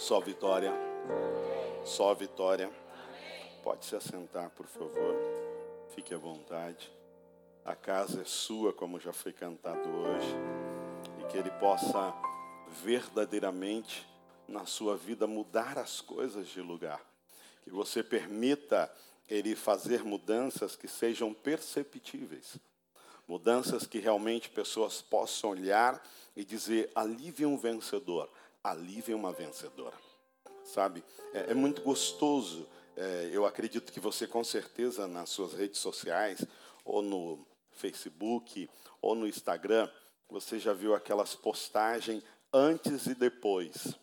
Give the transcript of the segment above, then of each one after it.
Só vitória. Só vitória. Pode se assentar, por favor. Fique à vontade. A casa é sua, como já foi cantado hoje. E que Ele possa verdadeiramente na sua vida mudar as coisas de lugar. Que você permita Ele fazer mudanças que sejam perceptíveis. Mudanças que realmente pessoas possam olhar e dizer: ali um vencedor, ali vem uma vencedora. Sabe? É, é muito gostoso. É, eu acredito que você, com certeza, nas suas redes sociais, ou no Facebook, ou no Instagram, você já viu aquelas postagens antes e depois.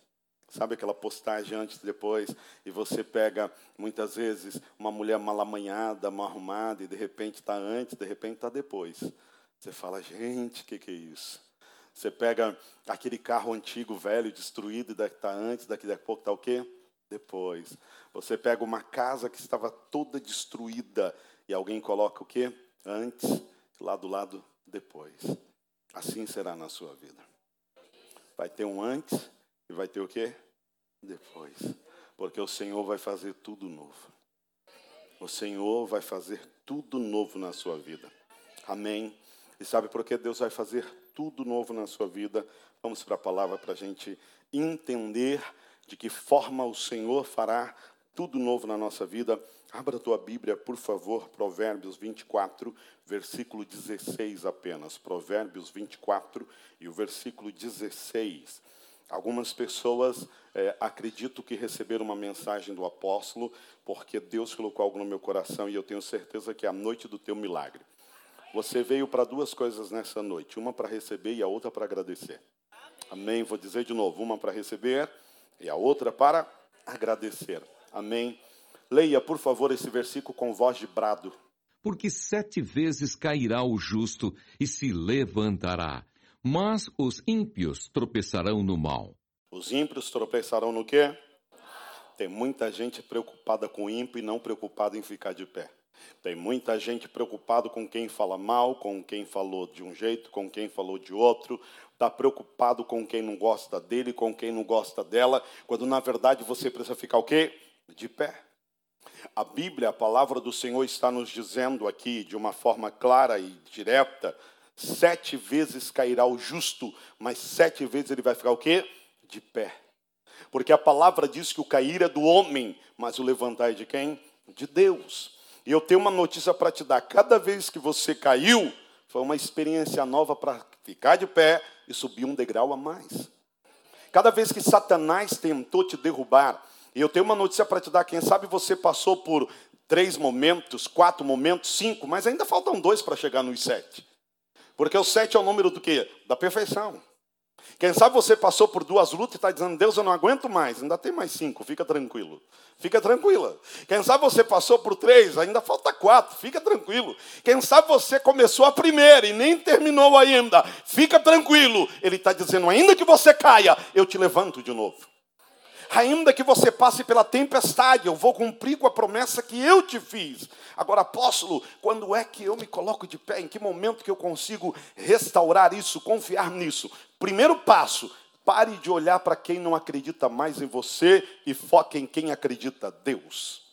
Sabe aquela postagem antes e depois? E você pega, muitas vezes, uma mulher mal amanhada, mal arrumada, e de repente está antes, de repente está depois. Você fala, gente, o que, que é isso? Você pega aquele carro antigo, velho, destruído, daqui está antes, daqui a pouco está o quê? Depois. Você pega uma casa que estava toda destruída, e alguém coloca o quê? Antes, lá do lado, depois. Assim será na sua vida. Vai ter um antes e vai ter o quê? Depois. Porque o Senhor vai fazer tudo novo. O Senhor vai fazer tudo novo na sua vida. Amém. E sabe por que Deus vai fazer tudo novo na sua vida? Vamos para a palavra para a gente entender de que forma o Senhor fará tudo novo na nossa vida. Abra a tua Bíblia, por favor, Provérbios 24, versículo 16 apenas. Provérbios 24 e o versículo 16. Algumas pessoas é, acredito que receberam uma mensagem do apóstolo, porque Deus colocou algo no meu coração e eu tenho certeza que é a noite do teu milagre. Você veio para duas coisas nessa noite: uma para receber e a outra para agradecer. Amém? Vou dizer de novo: uma para receber e a outra para agradecer. Amém? Leia, por favor, esse versículo com voz de brado. Porque sete vezes cairá o justo e se levantará mas os ímpios tropeçarão no mal. Os ímpios tropeçarão no quê? Tem muita gente preocupada com o ímpio e não preocupada em ficar de pé. Tem muita gente preocupada com quem fala mal, com quem falou de um jeito, com quem falou de outro. Está preocupado com quem não gosta dele, com quem não gosta dela, quando na verdade você precisa ficar o quê? De pé. A Bíblia, a palavra do Senhor está nos dizendo aqui de uma forma clara e direta Sete vezes cairá o justo, mas sete vezes ele vai ficar o quê? De pé. Porque a palavra diz que o cair é do homem, mas o levantar é de quem? De Deus. E eu tenho uma notícia para te dar: cada vez que você caiu, foi uma experiência nova para ficar de pé e subir um degrau a mais. Cada vez que Satanás tentou te derrubar, e eu tenho uma notícia para te dar: quem sabe você passou por três momentos, quatro momentos, cinco, mas ainda faltam dois para chegar nos sete. Porque o sete é o número do quê? Da perfeição. Quem sabe você passou por duas lutas e está dizendo, Deus, eu não aguento mais. Ainda tem mais cinco, fica tranquilo. Fica tranquila. Quem sabe você passou por três, ainda falta quatro, fica tranquilo. Quem sabe você começou a primeira e nem terminou ainda, fica tranquilo. Ele está dizendo, ainda que você caia, eu te levanto de novo ainda que você passe pela tempestade, eu vou cumprir com a promessa que eu te fiz. Agora, apóstolo, quando é que eu me coloco de pé? Em que momento que eu consigo restaurar isso, confiar nisso? Primeiro passo, pare de olhar para quem não acredita mais em você e foque em quem acredita, Deus.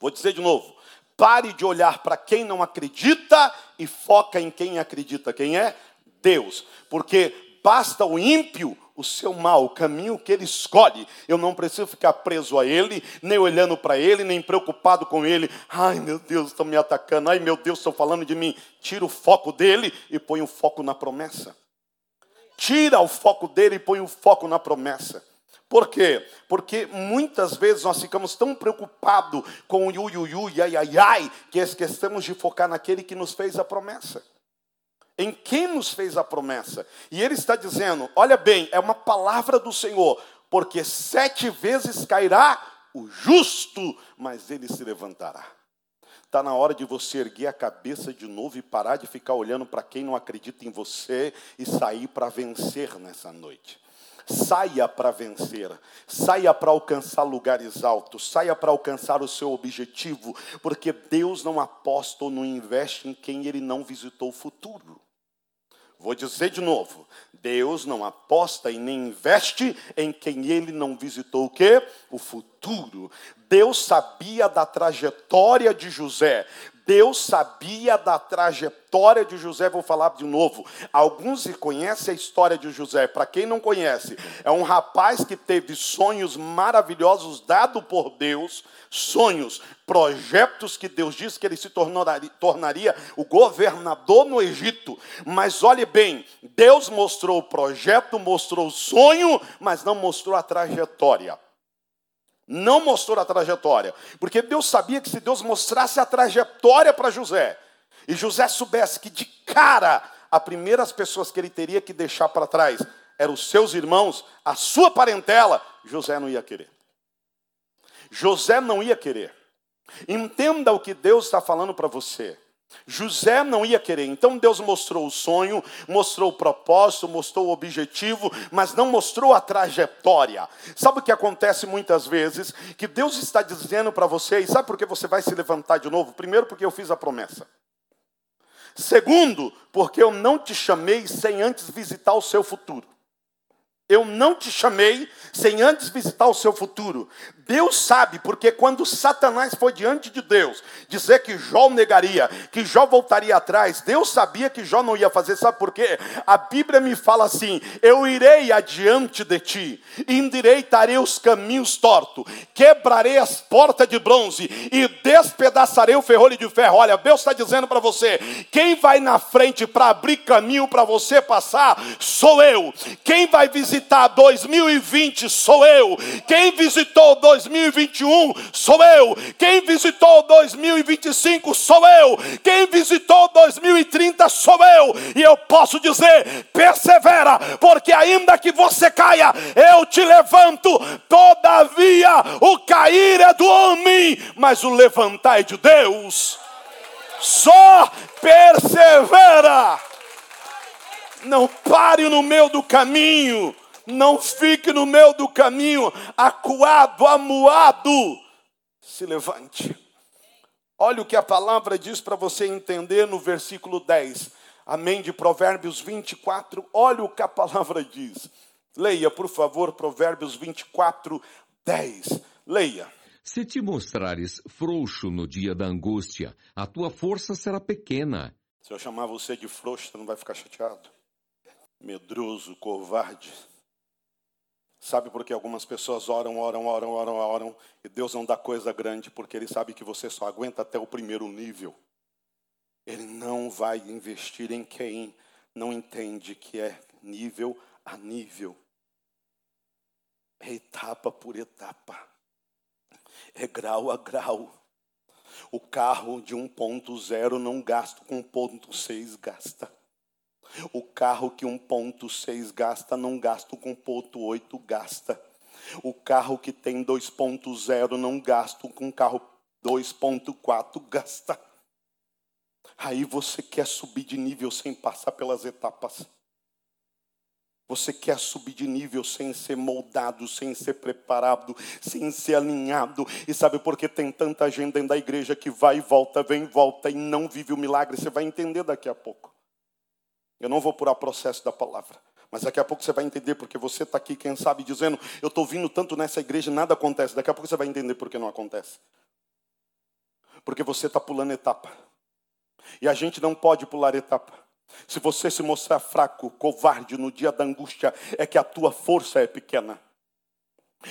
Vou dizer de novo. Pare de olhar para quem não acredita e foca em quem acredita. Quem é? Deus. Porque basta o ímpio o seu mal, o caminho que ele escolhe. Eu não preciso ficar preso a ele, nem olhando para ele, nem preocupado com ele. Ai, meu Deus, estão me atacando. Ai, meu Deus, estão falando de mim. Tira o foco dele e põe o foco na promessa. Tira o foco dele e põe o foco na promessa. Por quê? Porque muitas vezes nós ficamos tão preocupados com o yu, ai, ai, ai, que esquecemos de focar naquele que nos fez a promessa em quem nos fez a promessa. E ele está dizendo: olha bem, é uma palavra do Senhor, porque sete vezes cairá o justo, mas ele se levantará. Está na hora de você erguer a cabeça de novo e parar de ficar olhando para quem não acredita em você e sair para vencer nessa noite. Saia para vencer, saia para alcançar lugares altos, saia para alcançar o seu objetivo, porque Deus não aposta ou não investe em quem ele não visitou o futuro. Vou dizer de novo: Deus não aposta e nem investe em quem ele não visitou o quê? O futuro. Deus sabia da trajetória de José. Deus sabia da trajetória de José, vou falar de novo. Alguns conhecem a história de José, para quem não conhece, é um rapaz que teve sonhos maravilhosos dados por Deus, sonhos, projetos que Deus disse que ele se tornaria, tornaria o governador no Egito. Mas olhe bem, Deus mostrou o projeto, mostrou o sonho, mas não mostrou a trajetória. Não mostrou a trajetória, porque Deus sabia que se Deus mostrasse a trajetória para José, e José soubesse que de cara, as primeiras pessoas que ele teria que deixar para trás eram os seus irmãos, a sua parentela, José não ia querer. José não ia querer. Entenda o que Deus está falando para você. José não ia querer, então Deus mostrou o sonho, mostrou o propósito, mostrou o objetivo, mas não mostrou a trajetória. Sabe o que acontece muitas vezes? Que Deus está dizendo para você, e sabe por que você vai se levantar de novo? Primeiro, porque eu fiz a promessa. Segundo, porque eu não te chamei sem antes visitar o seu futuro. Eu não te chamei sem antes visitar o seu futuro. Deus sabe, porque quando Satanás foi diante de Deus dizer que Jó negaria, que Jó voltaria atrás, Deus sabia que Jó não ia fazer, sabe por quê? A Bíblia me fala assim: eu irei adiante de ti, endireitarei os caminhos tortos, quebrarei as portas de bronze e despedaçarei o ferrolho de ferro. Olha, Deus está dizendo para você: quem vai na frente para abrir caminho para você passar, sou eu. Quem vai visitar 2020 sou eu. Quem visitou 2020 2021 sou eu. Quem visitou 2025 sou eu. Quem visitou 2030 sou eu. E eu posso dizer: persevera, porque ainda que você caia, eu te levanto. Todavia, o cair é do homem, mas o levantar é de Deus. Só persevera. Não pare no meio do caminho não fique no meio do caminho, acuado, amuado. Se levante. Olha o que a palavra diz para você entender no versículo 10. Amém? De Provérbios 24. Olha o que a palavra diz. Leia, por favor, Provérbios 24, 10. Leia. Se te mostrares frouxo no dia da angústia, a tua força será pequena. Se eu chamar você de frouxo, você não vai ficar chateado? Medroso, covarde. Sabe por que algumas pessoas oram, oram, oram, oram, oram, e Deus não dá coisa grande, porque Ele sabe que você só aguenta até o primeiro nível. Ele não vai investir em quem não entende que é nível a nível, é etapa por etapa, é grau a grau. O carro de 1.0 não gasta com 1.6 gasta. O carro que 1.6 gasta, não gasta com 1.8 gasta. O carro que tem 2.0 não gasta com carro 2.4 gasta. Aí você quer subir de nível sem passar pelas etapas. Você quer subir de nível sem ser moldado, sem ser preparado, sem ser alinhado. E sabe por que tem tanta gente dentro da igreja que vai e volta, vem e volta e não vive o milagre? Você vai entender daqui a pouco. Eu não vou purar processo da palavra. Mas daqui a pouco você vai entender porque você está aqui, quem sabe, dizendo: Eu estou vindo tanto nessa igreja e nada acontece. Daqui a pouco você vai entender por que não acontece. Porque você está pulando etapa. E a gente não pode pular etapa. Se você se mostrar fraco, covarde no dia da angústia, é que a tua força é pequena.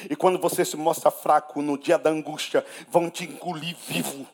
E quando você se mostra fraco no dia da angústia, vão te engolir vivo.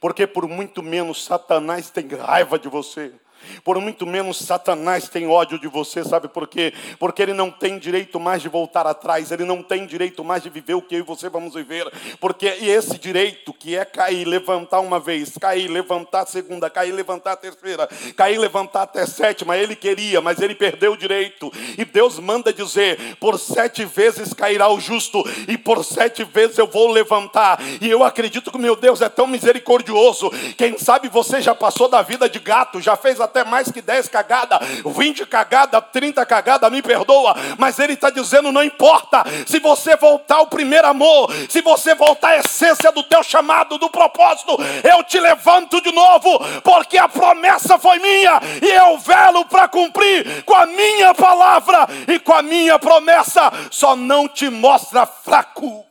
Porque por muito menos Satanás tem raiva de você. Por muito menos Satanás tem ódio de você, sabe por quê? Porque ele não tem direito mais de voltar atrás, ele não tem direito mais de viver o que eu e você vamos viver. Porque esse direito que é cair, levantar uma vez, cair, levantar a segunda, cair, levantar a terceira, cair, levantar até a sétima, ele queria, mas ele perdeu o direito. E Deus manda dizer: por sete vezes cairá o justo, e por sete vezes eu vou levantar. E eu acredito que meu Deus é tão misericordioso. Quem sabe você já passou da vida de gato, já fez a até mais que 10 cagadas, 20 cagadas, 30 cagadas, me perdoa. Mas ele está dizendo: não importa, se você voltar ao primeiro amor, se você voltar à essência do teu chamado, do propósito, eu te levanto de novo, porque a promessa foi minha e eu velo para cumprir com a minha palavra e com a minha promessa. Só não te mostra fraco.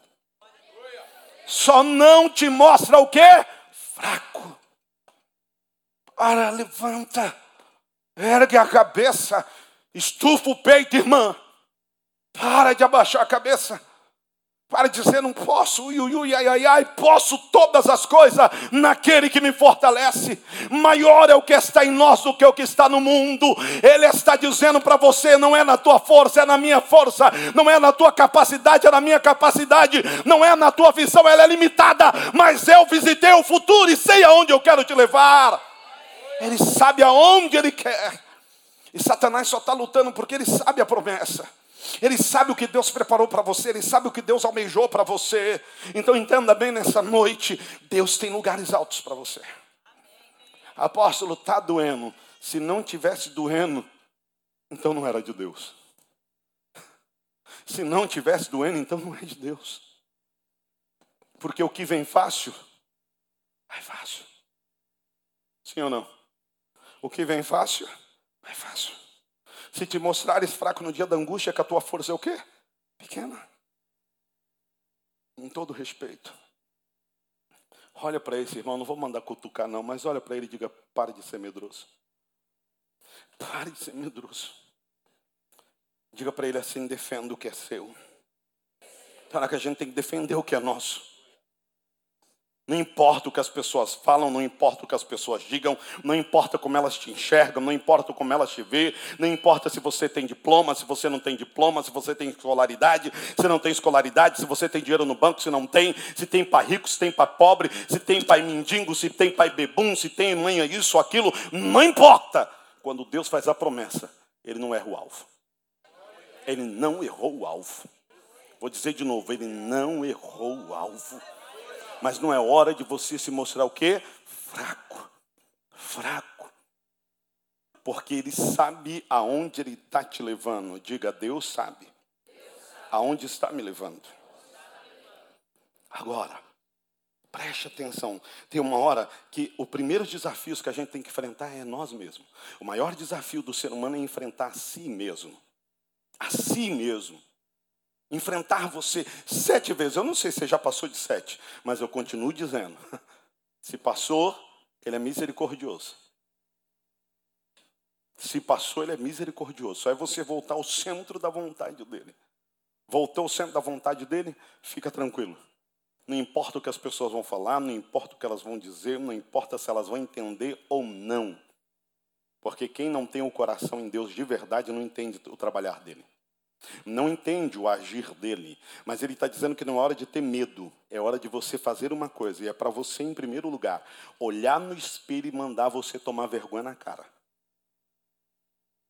Só não te mostra o que? Fraco. Para, levanta, ergue a cabeça, estufa o peito, irmã. Para de abaixar a cabeça. Para dizer, não posso, ui, ui, ai, ai, ai, posso todas as coisas naquele que me fortalece. Maior é o que está em nós do que o que está no mundo. Ele está dizendo para você: não é na tua força, é na minha força. Não é na tua capacidade, é na minha capacidade. Não é na tua visão, ela é limitada. Mas eu visitei o futuro e sei aonde eu quero te levar. Ele sabe aonde ele quer. E Satanás só está lutando porque ele sabe a promessa. Ele sabe o que Deus preparou para você, ele sabe o que Deus almejou para você. Então entenda bem nessa noite: Deus tem lugares altos para você. Apóstolo, está doendo. Se não tivesse doendo, então não era de Deus. Se não tivesse doendo, então não é de Deus. Porque o que vem fácil, vai fácil. Sim ou não? O que vem fácil, vai fácil. Se te mostrares fraco no dia da angústia, que a tua força é o quê? Pequena. Com todo respeito. Olha para esse irmão, não vou mandar cutucar não, mas olha para ele e diga, pare de ser medroso. Pare de ser medroso. Diga para ele assim, defenda o que é seu. Será que a gente tem que defender o que é nosso? Não importa o que as pessoas falam, não importa o que as pessoas digam, não importa como elas te enxergam, não importa como elas te vê, não importa se você tem diploma, se você não tem diploma, se você tem escolaridade, se não tem escolaridade, se você tem dinheiro no banco, se não tem, se tem pai rico, se tem pai pobre, se tem pai mendigo, se tem pai bebum, se tem mãe isso, aquilo, não importa. Quando Deus faz a promessa, ele não erra o alvo. Ele não errou o alvo. Vou dizer de novo, ele não errou o alvo. Mas não é hora de você se mostrar o quê? Fraco. Fraco. Porque ele sabe aonde ele está te levando. Diga, Deus sabe. Aonde está me levando. Agora, preste atenção. Tem uma hora que o primeiro desafio que a gente tem que enfrentar é nós mesmos. O maior desafio do ser humano é enfrentar a si mesmo. A si mesmo enfrentar você sete vezes. Eu não sei se você já passou de sete, mas eu continuo dizendo: se passou, ele é misericordioso. Se passou, ele é misericordioso. Só é você voltar ao centro da vontade dele. Voltou ao centro da vontade dele, fica tranquilo. Não importa o que as pessoas vão falar, não importa o que elas vão dizer, não importa se elas vão entender ou não. Porque quem não tem o coração em Deus de verdade não entende o trabalhar dele não entende o agir dele, mas ele está dizendo que não é hora de ter medo, é hora de você fazer uma coisa, e é para você, em primeiro lugar, olhar no espelho e mandar você tomar vergonha na cara.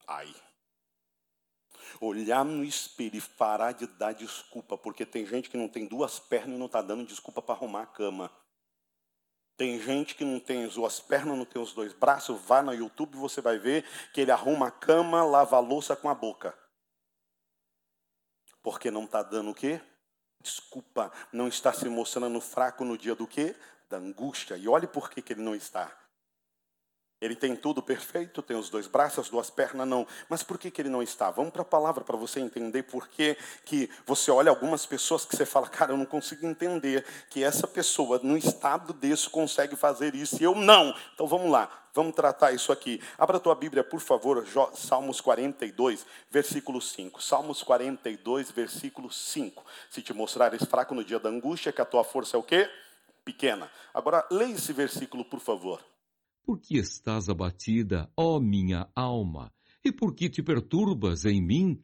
Ai. Olhar no espelho e parar de dar desculpa, porque tem gente que não tem duas pernas e não está dando desculpa para arrumar a cama. Tem gente que não tem as duas pernas, não tem os dois braços, vá no YouTube e você vai ver que ele arruma a cama, lava a louça com a boca. Porque não está dando o quê? Desculpa, não está se mostrando fraco no dia do quê? Da angústia. E olhe por que, que ele não está. Ele tem tudo perfeito, tem os dois braços, as duas pernas, não. Mas por que, que ele não está? Vamos para a palavra para você entender por que, que você olha algumas pessoas que você fala, cara, eu não consigo entender que essa pessoa, num estado desse, consegue fazer isso e eu não. Então vamos lá, vamos tratar isso aqui. Abra a tua Bíblia, por favor, Salmos 42, versículo 5. Salmos 42, versículo 5. Se te mostrares fraco no dia da angústia, que a tua força é o quê? Pequena. Agora, leia esse versículo, por favor. Por que estás abatida, ó minha alma? E por que te perturbas em mim?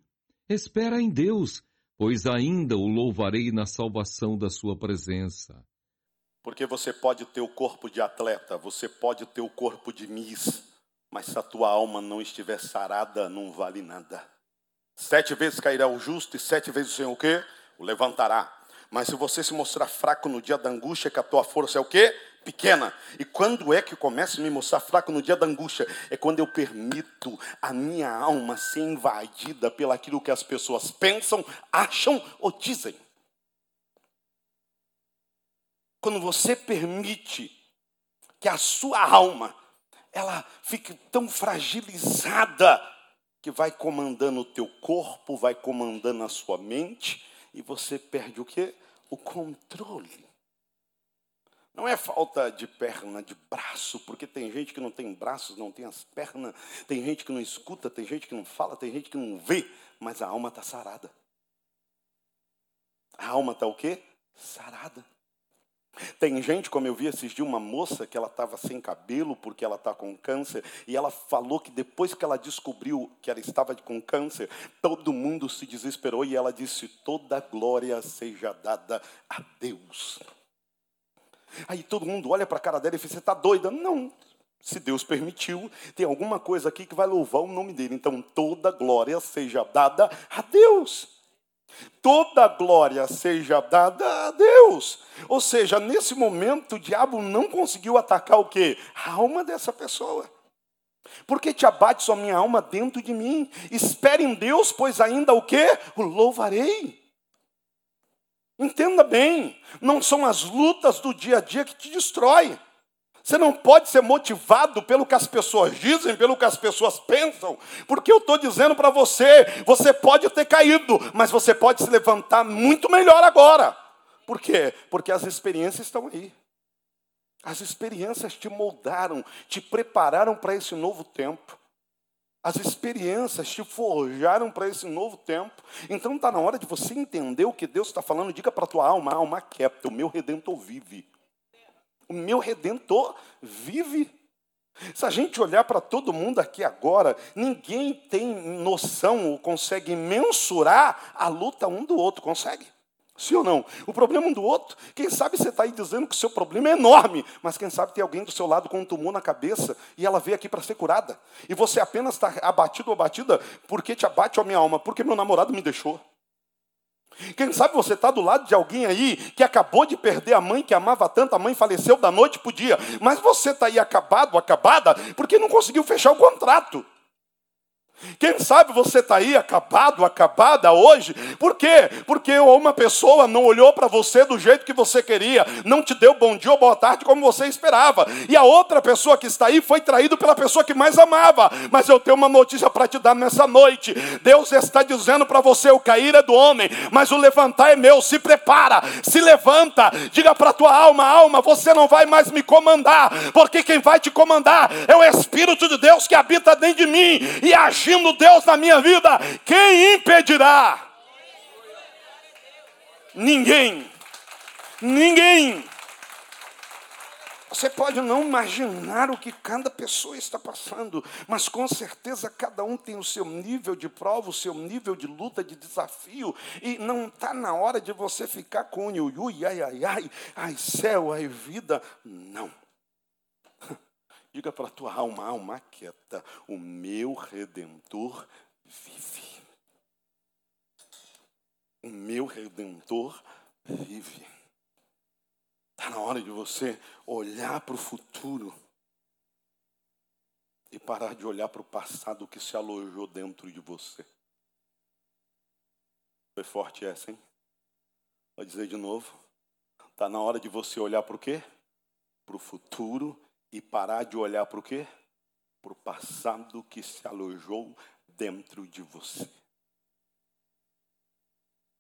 Espera em Deus, pois ainda o louvarei na salvação da sua presença. Porque você pode ter o corpo de atleta, você pode ter o corpo de miss, mas se a tua alma não estiver sarada, não vale nada. Sete vezes cairá o justo e sete vezes o Senhor o quê? O levantará. Mas se você se mostrar fraco no dia da angústia, que a tua força é o quê? Pequena. E quando é que começa a me mostrar fraco no dia da angústia? É quando eu permito a minha alma ser invadida pelaquilo que as pessoas pensam, acham ou dizem. Quando você permite que a sua alma ela fique tão fragilizada que vai comandando o teu corpo, vai comandando a sua mente e você perde o quê? O controle. Não é falta de perna, de braço, porque tem gente que não tem braços, não tem as pernas, tem gente que não escuta, tem gente que não fala, tem gente que não vê, mas a alma está sarada. A alma está o quê? Sarada. Tem gente, como eu vi esses dias, uma moça que ela estava sem cabelo porque ela está com câncer, e ela falou que depois que ela descobriu que ela estava com câncer, todo mundo se desesperou e ela disse: toda glória seja dada a Deus. Aí todo mundo olha para a cara dela e diz: Você está doida? Não. Se Deus permitiu, tem alguma coisa aqui que vai louvar o nome dele. Então toda glória seja dada a Deus. Toda glória seja dada a Deus. Ou seja, nesse momento o diabo não conseguiu atacar o quê? A alma dessa pessoa. Porque te abate só minha alma dentro de mim. Espere em Deus, pois ainda o quê? O louvarei. Entenda bem, não são as lutas do dia a dia que te destrói. Você não pode ser motivado pelo que as pessoas dizem, pelo que as pessoas pensam, porque eu estou dizendo para você: você pode ter caído, mas você pode se levantar muito melhor agora. Por quê? Porque as experiências estão aí. As experiências te moldaram, te prepararam para esse novo tempo. As experiências te forjaram para esse novo tempo. Então está na hora de você entender o que Deus está falando. Diga para a tua alma, alma quieta, o meu redentor vive. O meu redentor vive. Se a gente olhar para todo mundo aqui agora, ninguém tem noção ou consegue mensurar a luta um do outro, consegue? Sim ou não? O problema um do outro, quem sabe você está aí dizendo que o seu problema é enorme, mas quem sabe tem alguém do seu lado com um tumor na cabeça e ela veio aqui para ser curada. E você apenas está abatido ou abatida porque te abate a minha alma, porque meu namorado me deixou. Quem sabe você está do lado de alguém aí que acabou de perder a mãe que amava tanto, a mãe faleceu da noite para o dia, mas você está aí acabado, acabada, porque não conseguiu fechar o contrato. Quem sabe você está aí acabado, acabada hoje, por quê? Porque uma pessoa não olhou para você do jeito que você queria, não te deu bom dia ou boa tarde como você esperava, e a outra pessoa que está aí foi traído pela pessoa que mais amava. Mas eu tenho uma notícia para te dar nessa noite: Deus está dizendo para você: o cair é do homem, mas o levantar é meu. Se prepara, se levanta, diga para tua alma: alma, você não vai mais me comandar, porque quem vai te comandar é o Espírito de Deus que habita dentro de mim e agir agindo Deus na minha vida, quem impedirá? Ninguém. Ninguém. Você pode não imaginar o que cada pessoa está passando, mas com certeza cada um tem o seu nível de prova, o seu nível de luta, de desafio, e não está na hora de você ficar com o ui, ai, ai, ai, ai, céu, ai, vida. Não. Diga para a tua alma, alma quieta, o meu redentor vive. O meu redentor vive. Está na hora de você olhar para o futuro e parar de olhar para o passado que se alojou dentro de você. Foi forte essa, hein? Vou dizer de novo. Está na hora de você olhar para o quê? Para o futuro e parar de olhar para o quê? Para o passado que se alojou dentro de você.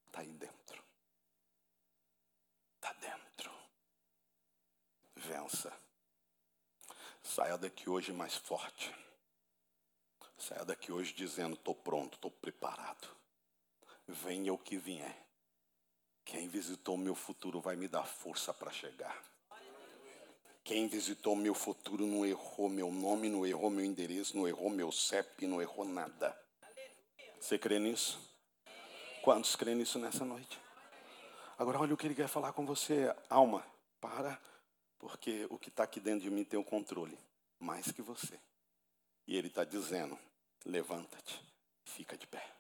Está aí dentro. Está dentro. Vença. Saia daqui hoje mais forte. Saia daqui hoje dizendo: estou pronto, estou preparado. Venha o que vier. Quem visitou meu futuro vai me dar força para chegar. Quem visitou meu futuro não errou meu nome, não errou meu endereço, não errou meu CEP, não errou nada. Você crê nisso? Quantos crê nisso nessa noite? Agora olha o que ele quer falar com você. Alma, para, porque o que está aqui dentro de mim tem o controle, mais que você. E ele está dizendo, levanta-te, fica de pé.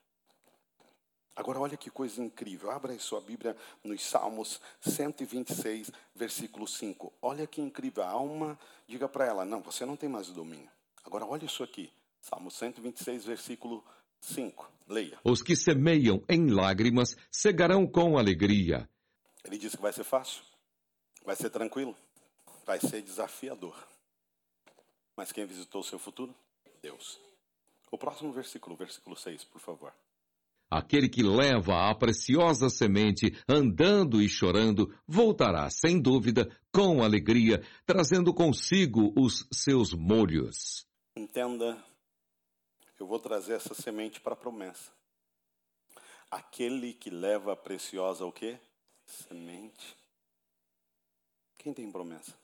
Agora, olha que coisa incrível. Abra aí sua Bíblia nos Salmos 126, versículo 5. Olha que incrível. A alma, diga para ela: Não, você não tem mais o domínio. Agora, olha isso aqui. Salmo 126, versículo 5. Leia. Os que semeiam em lágrimas cegarão com alegria. Ele disse que vai ser fácil, vai ser tranquilo, vai ser desafiador. Mas quem visitou o seu futuro? Deus. O próximo versículo, versículo 6, por favor. Aquele que leva a preciosa semente andando e chorando, voltará, sem dúvida, com alegria, trazendo consigo os seus molhos. Entenda, eu vou trazer essa semente para a promessa. Aquele que leva a preciosa o quê? Semente. Quem tem promessa?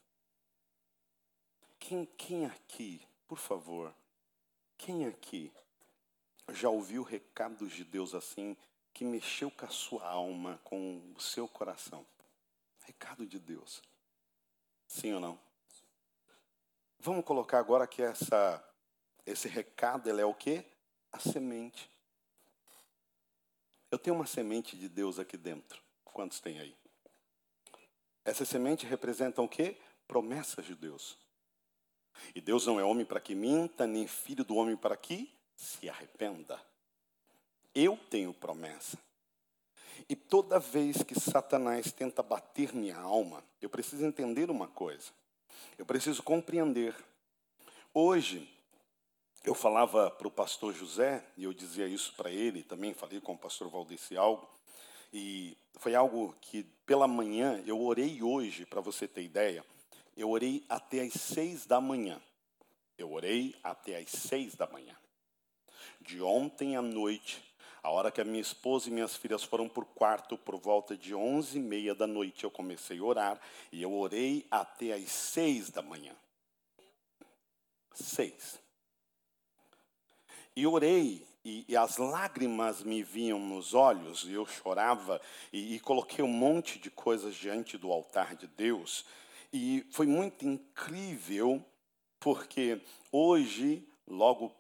Quem, quem aqui, por favor, quem aqui já ouviu recados de Deus assim, que mexeu com a sua alma, com o seu coração? Recado de Deus. Sim ou não? Vamos colocar agora que essa, esse recado é o quê? A semente. Eu tenho uma semente de Deus aqui dentro. Quantos tem aí? Essa semente representa o quê? Promessas de Deus. E Deus não é homem para que minta, nem filho do homem para que se arrependa. Eu tenho promessa. E toda vez que Satanás tenta bater minha alma, eu preciso entender uma coisa. Eu preciso compreender. Hoje, eu falava para o pastor José, e eu dizia isso para ele, também falei com o pastor Valdeci algo, e foi algo que pela manhã, eu orei hoje, para você ter ideia, eu orei até às seis da manhã. Eu orei até às seis da manhã de ontem à noite, a hora que a minha esposa e minhas filhas foram para o quarto, por volta de onze e meia da noite, eu comecei a orar e eu orei até às seis da manhã. Seis. E orei e, e, as lágrimas me vinham nos olhos, e eu chorava, e, e, coloquei um monte de coisas diante do altar de Deus. E foi muito incrível, porque hoje, logo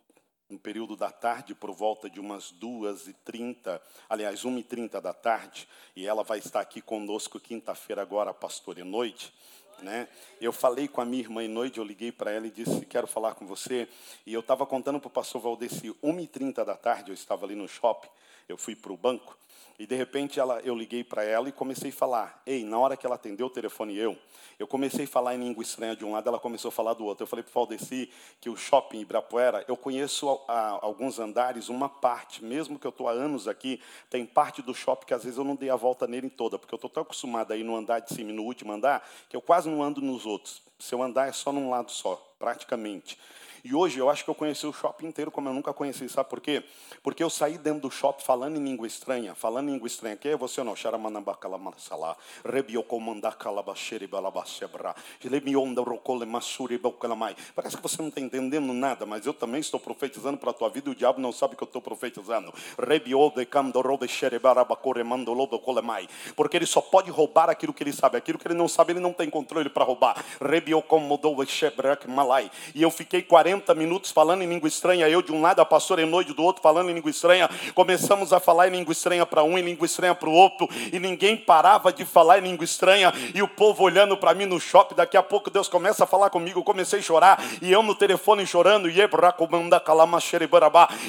no período da tarde, por volta de umas duas e trinta, aliás, uma e trinta da tarde, e ela vai estar aqui conosco quinta-feira agora, pastor, e noite, né? Eu falei com a minha irmã em noite, eu liguei para ela e disse, quero falar com você, e eu estava contando para o pastor Valdeci, uma e trinta da tarde, eu estava ali no shopping, eu fui para o banco, e de repente ela, eu liguei para ela e comecei a falar. Ei, na hora que ela atendeu o telefone eu, eu comecei a falar em língua estranha de um lado, ela começou a falar do outro. Eu falei para o Valdeci que o shopping Ibirapuera, eu conheço a, a, alguns andares, uma parte, mesmo que eu estou há anos aqui, tem parte do shopping que às vezes eu não dei a volta nele toda, porque eu estou tão acostumado a ir no andar de cima e no último andar, que eu quase não ando nos outros. Se eu andar é só num lado só, praticamente. E hoje eu acho que eu conheci o shopping inteiro como eu nunca conheci. Sabe por quê? Porque eu saí dentro do shopping falando em língua estranha. Falando em língua estranha. Quem é você não? Xaramanambacalamasala. Rebiocomandacalabasheribalabashebra. Lemiondarocolemasuribaucalamai. Parece que você não está entendendo nada, mas eu também estou profetizando para a tua vida e o diabo não sabe que eu estou profetizando. Porque ele só pode roubar aquilo que ele sabe. Aquilo que ele não sabe, ele não tem controle para roubar. E eu fiquei 40 40 minutos falando em língua estranha, eu de um lado, a pastora Enoide do outro falando em língua estranha. Começamos a falar em língua estranha para um e língua estranha para o outro, e ninguém parava de falar em língua estranha, e o povo olhando para mim no shopping. Daqui a pouco Deus começa a falar comigo, eu comecei a chorar, e eu no telefone chorando, e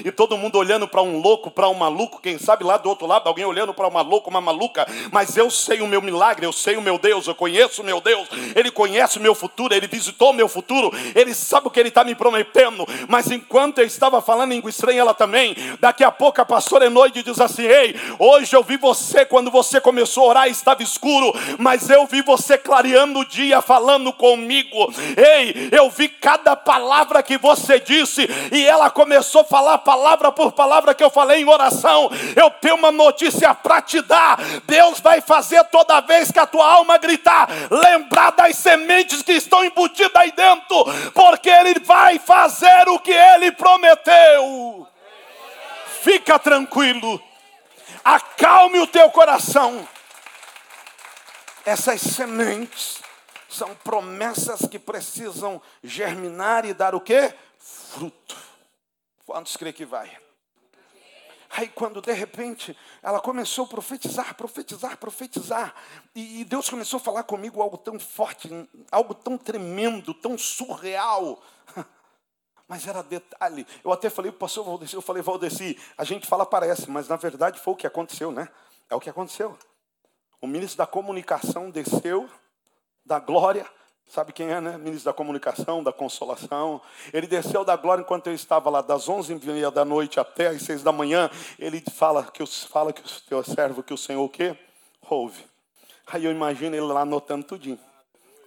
e todo mundo olhando para um louco, para um maluco, quem sabe lá do outro lado, alguém olhando para uma louca, uma maluca, mas eu sei o meu milagre, eu sei o meu Deus, eu conheço o meu Deus, Ele conhece o meu futuro, Ele visitou o meu futuro, Ele sabe o que Ele está me prometendo prometendo, mas enquanto eu estava falando em língua estranha, ela também, daqui a pouco a pastora Enoide diz assim: Ei, hoje eu vi você, quando você começou a orar, estava escuro, mas eu vi você clareando o dia, falando comigo. Ei, eu vi cada palavra que você disse, e ela começou a falar palavra por palavra que eu falei em oração. Eu tenho uma notícia para te dar: Deus vai fazer toda vez que a tua alma gritar, lembrar das sementes que estão embutidas aí dentro, porque Ele vai fazer o que ele prometeu. Fica tranquilo, acalme o teu coração. Essas sementes são promessas que precisam germinar e dar o que? Fruto. Quantos crê que vai? Aí, quando de repente ela começou a profetizar, profetizar, profetizar, e, Deus começou a falar comigo algo tão forte, algo tão tremendo, tão surreal. Mas era detalhe. Eu até falei para o pastor Valdeci, eu falei, Valdeci, a gente fala parece, mas na verdade foi o que aconteceu, né? É o que aconteceu. O ministro da comunicação desceu da glória Sabe quem é, né? Ministro da Comunicação, da Consolação. Ele desceu da glória enquanto eu estava lá, das onze da noite até as seis da manhã. Ele fala que, fala que o teu servo, que o Senhor o quê? Ouve. Aí eu imagino ele lá anotando tudinho.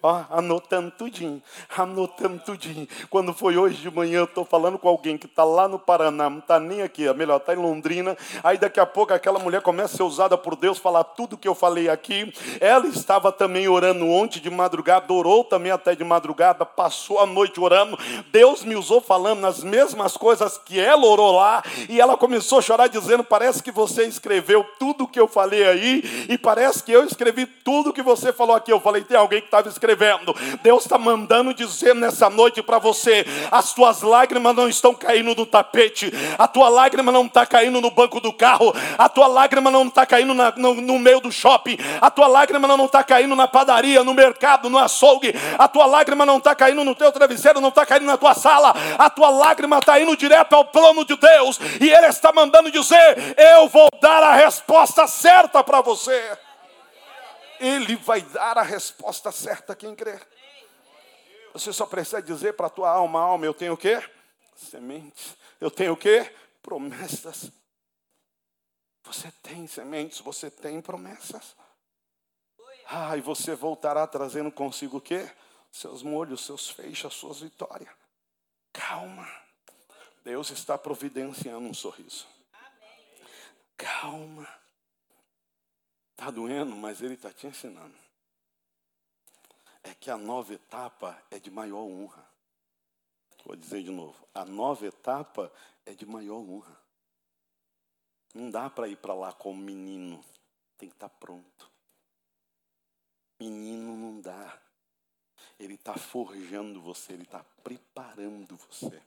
Ó, anotando tudinho, anotando tudinho. Quando foi hoje de manhã, eu estou falando com alguém que está lá no Paraná, não está nem aqui, é melhor, está em Londrina. Aí daqui a pouco aquela mulher começa a ser usada por Deus, falar tudo que eu falei aqui. Ela estava também orando ontem de madrugada, orou também até de madrugada, passou a noite orando. Deus me usou falando nas mesmas coisas que ela orou lá, e ela começou a chorar, dizendo: Parece que você escreveu tudo que eu falei aí, e parece que eu escrevi tudo que você falou aqui. Eu falei: Tem alguém que estava escrevendo escrevendo. Deus está mandando dizer nessa noite para você: as tuas lágrimas não estão caindo no tapete, a tua lágrima não está caindo no banco do carro, a tua lágrima não está caindo na, no, no, meio do shopping, a tua lágrima não está caindo na padaria, no mercado, no açougue, a tua lágrima não está caindo no teu travesseiro, não está caindo na tua sala, a tua lágrima está indo direto ao plano de Deus, e Ele está mandando dizer: eu vou dar a resposta certa para você. Ele vai dar a resposta certa a quem crer. Você só precisa dizer para a tua alma, alma, eu tenho o quê? Sementes. Eu tenho o quê? Promessas. Você tem sementes, você tem promessas. Ah, e você voltará trazendo consigo o quê? Seus molhos, seus feixes, suas vitórias. Calma. Deus está providenciando um sorriso. Calma. Está doendo, mas ele está te ensinando. É que a nova etapa é de maior honra. Vou dizer de novo. A nova etapa é de maior honra. Não dá para ir para lá como menino. Tem que estar tá pronto. Menino não dá. Ele está forjando você, ele está preparando você.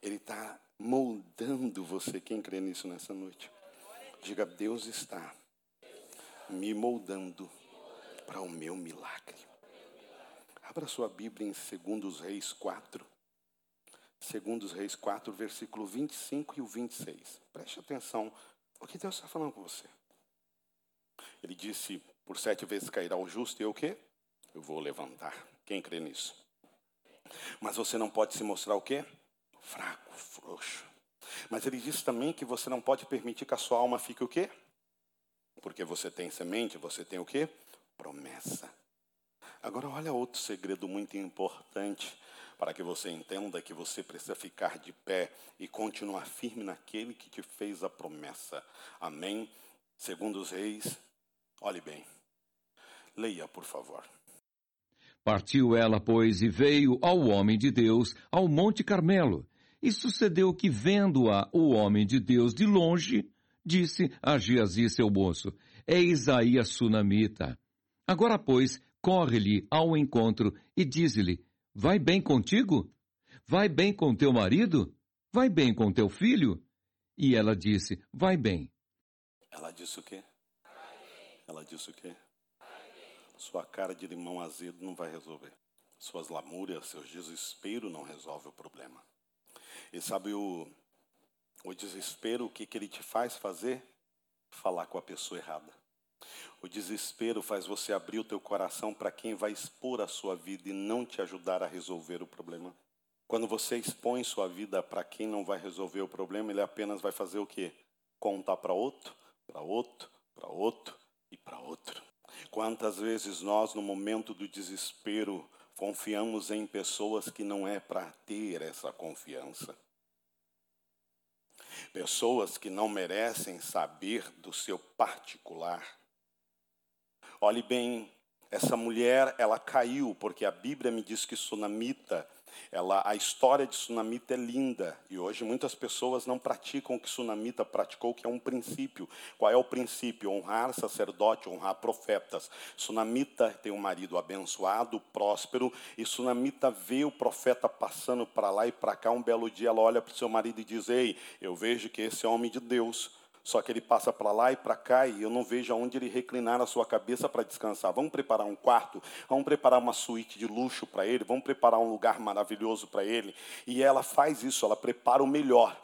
Ele está moldando você. Quem crê nisso nessa noite? Diga, Deus está me moldando para o meu milagre. Abra sua Bíblia em 2 Reis 4. 2 Reis 4, versículo 25 e o 26. Preste atenção o que Deus está falando com você. Ele disse, por sete vezes cairá o justo, e eu o quê? Eu vou levantar. Quem crê nisso? Mas você não pode se mostrar o quê? Fraco, frouxo. Mas ele disse também que você não pode permitir que a sua alma fique o quê? Porque você tem semente, você tem o quê? Promessa. Agora olha outro segredo muito importante para que você entenda que você precisa ficar de pé e continuar firme naquele que te fez a promessa. Amém? Segundo os reis, olhe bem. Leia, por favor. Partiu ela, pois, e veio ao homem de Deus ao Monte Carmelo. E sucedeu que, vendo-a o homem de Deus de longe, disse a Geazi seu moço, eis aí a sunamita. Agora, pois, corre-lhe ao encontro e diz-lhe, vai bem contigo? Vai bem com teu marido? Vai bem com teu filho? E ela disse, vai bem. Ela disse o quê? Ela disse o quê? Sua cara de limão azedo não vai resolver. Suas lamúrias, seus desesperos não resolvem o problema. E sabe o, o desespero, o que, que ele te faz fazer? Falar com a pessoa errada. O desespero faz você abrir o teu coração para quem vai expor a sua vida e não te ajudar a resolver o problema. Quando você expõe sua vida para quem não vai resolver o problema, ele apenas vai fazer o quê? Contar para outro, para outro, para outro e para outro. Quantas vezes nós, no momento do desespero, confiamos em pessoas que não é para ter essa confiança? Pessoas que não merecem saber do seu particular. Olhe bem, essa mulher, ela caiu, porque a Bíblia me diz que Sunamita Ela, a história de Sunamita é linda e hoje muitas pessoas não praticam o que Sunamita praticou, que é um princípio. Qual é o princípio? Honrar sacerdote, honrar profetas. Sunamita tem um marido abençoado, próspero, e Sunamita vê o profeta passando para lá e para cá. Um belo dia ela olha para o seu marido e diz: Ei, eu vejo que esse é homem de Deus. Só que ele passa para lá e para cá e eu não vejo aonde ele reclinar a sua cabeça para descansar. Vamos preparar um quarto, vamos preparar uma suíte de luxo para ele, vamos preparar um lugar maravilhoso para ele. E ela faz isso, ela prepara o melhor.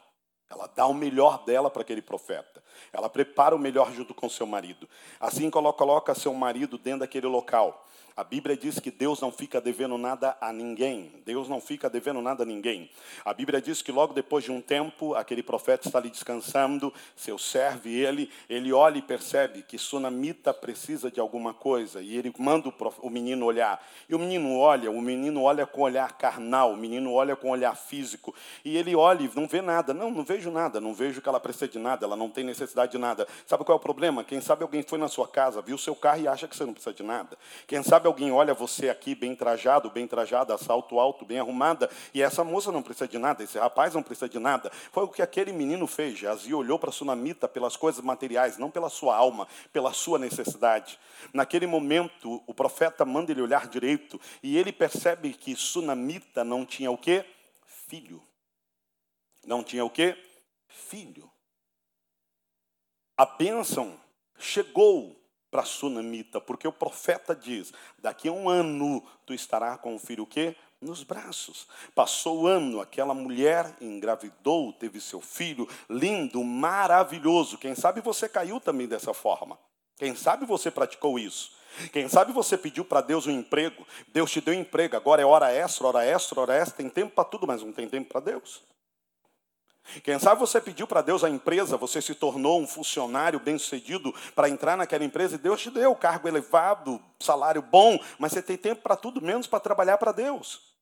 Ela dá o melhor dela para aquele profeta. Ela prepara o melhor junto com seu marido. Assim coloca seu marido dentro daquele local. A Bíblia diz que Deus não fica devendo nada a ninguém. Deus não fica devendo nada a ninguém. A Bíblia diz que logo depois de um tempo, aquele profeta está ali descansando, seu serve ele, ele olha e percebe que Sunamita precisa de alguma coisa e ele manda o menino olhar. E o menino olha, o menino olha com olhar carnal, o menino olha com olhar físico e ele olha e não vê nada. Não, não vejo nada, não vejo que ela precisa de nada, ela não tem necessidade de nada. Sabe qual é o problema? Quem sabe alguém foi na sua casa, viu seu carro e acha que você não precisa de nada. Quem sabe sabe, alguém olha você aqui bem trajado, bem trajada, salto alto, bem arrumada, e essa moça não precisa de nada, esse rapaz não precisa de nada. Foi o que aquele menino fez. Jazi olhou para a sunamita pelas coisas materiais, não pela sua alma, pela sua necessidade. Naquele momento, o profeta manda ele olhar direito, e ele percebe que sunamita não tinha o quê? Filho. Não tinha o quê? Filho. A bênção chegou para a sunamita, porque o profeta diz: daqui a um ano tu estarás com o filho o quê? Nos braços. Passou o ano, aquela mulher engravidou, teve seu filho, lindo, maravilhoso. Quem sabe você caiu também dessa forma. Quem sabe você praticou isso. Quem sabe você pediu para Deus um emprego, Deus te deu um emprego, agora é hora extra, hora extra, hora extra, tem tempo para tudo, mas não tem tempo para Deus. Quem sabe você pediu para Deus a empresa, você se tornou um funcionário bem-sucedido para entrar naquela empresa e Deus te deu cargo elevado, salário bom, mas você tem tempo para tudo menos para trabalhar para Deus.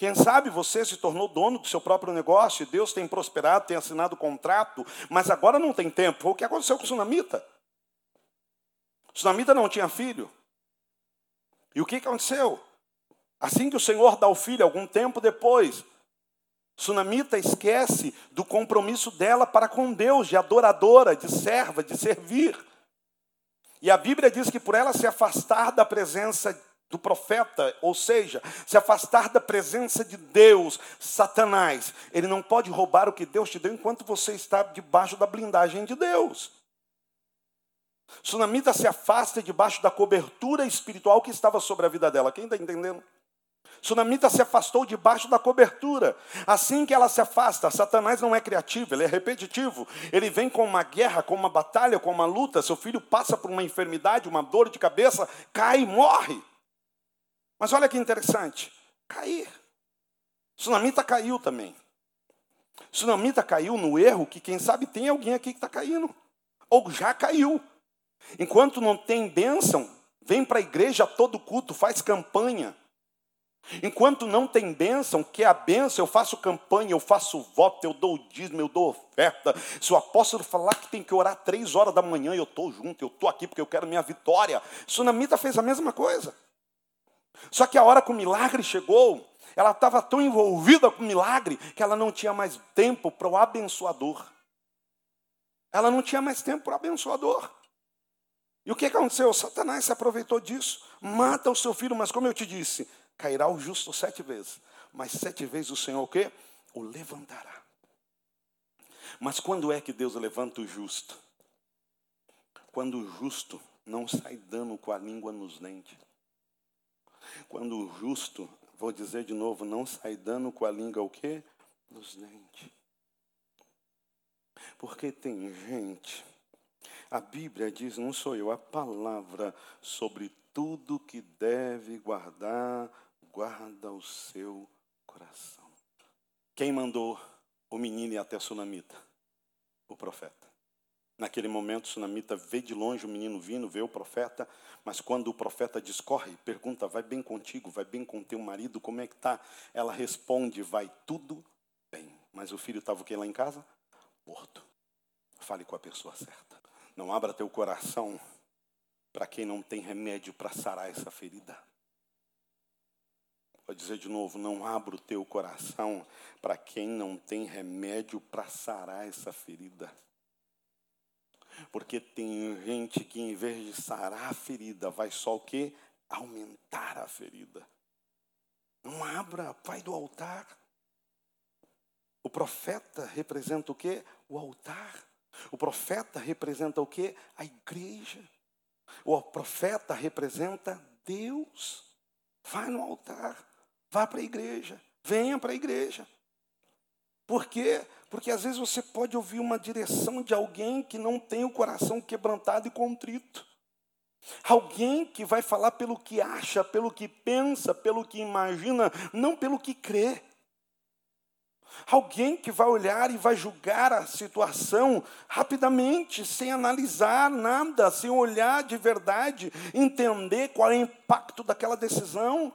Quem sabe você se tornou dono do seu próprio negócio, Deus tem prosperado, tem assinado contrato, mas agora não tem tempo. Foi o que aconteceu com o Sunamita. O Sunamita não tinha filho. E o que aconteceu? Assim que o Senhor dá o filho, algum tempo depois, Sunamita esquece do compromisso dela para com Deus, de adoradora, de serva, de servir. E a Bíblia diz que por ela se afastar da presença do profeta, ou seja, se afastar da presença de Deus, Satanás, ele não pode roubar o que Deus te deu enquanto você está debaixo da blindagem de Deus. Sunamita se afasta debaixo da cobertura espiritual que estava sobre a vida dela. Quem está entendendo? Sunamita se afastou debaixo da cobertura. Assim que ela se afasta, Satanás não é criativo, ele é repetitivo. Ele vem com uma guerra, com uma batalha, com uma luta. Seu filho passa por uma enfermidade, uma dor de cabeça, cai e morre. Mas olha que interessante: cair. Sunamita caiu também. Sunamita caiu no erro que, quem sabe, tem alguém aqui que está caindo. Ou já caiu. Enquanto não tem bênção, vem para a igreja todo culto, faz campanha Enquanto não tem bênção, que é a bênção, eu faço campanha, eu faço voto, eu dou dízimo, eu dou oferta. Se o apóstolo falar que tem que orar três horas da manhã, eu estou junto, eu estou aqui porque eu quero minha vitória. Sunamita fez a mesma coisa. Só que a hora que o milagre chegou, ela estava tão envolvida com o milagre que ela não tinha mais tempo para o abençoador. Ela não tinha mais tempo para o abençoador. E o que aconteceu? Satanás se aproveitou disso. Mata o seu filho, mas como eu te disse, cairá o justo sete vezes, mas sete vezes o Senhor o quê? O levantará. Mas quando é que Deus levanta o justo? Quando o justo não sai dando com a língua nos dentes. Quando o justo, vou dizer de novo, não sai dando com a língua o quê? Nos dentes. Porque tem gente, a Bíblia diz, não sou eu, a palavra sobre tudo que deve guardar guarda o seu coração. Quem mandou o menino ir até a sunamita? O profeta. Naquele momento, o sunamita vê de longe o menino vindo, vê o profeta, mas quando o profeta discorre, pergunta: vai bem contigo, vai bem com teu marido, como é que está? Ela responde: vai tudo bem. Mas o filho estava o que lá em casa? Morto. Fale com a pessoa certa. Não abra teu coração para quem não tem remédio para sarar essa ferida. Vou dizer de novo: não abra o teu coração para quem não tem remédio para sarar essa ferida. Porque tem gente que, em vez de sarar a ferida, vai só o quê? Aumentar a ferida. Não abra, vai do altar. O profeta representa o quê? O altar. O profeta representa o quê? A igreja. O profeta representa Deus. Vai no altar, vá para a igreja, venha para a igreja. Por quê? Porque às vezes você pode ouvir uma direção de alguém que não tem o coração quebrantado e contrito. Alguém que vai falar pelo que acha, pelo que pensa, pelo que imagina, não pelo que crê. Alguém que vai olhar e vai julgar a situação rapidamente, sem analisar nada, sem olhar de verdade, entender qual é o impacto daquela decisão.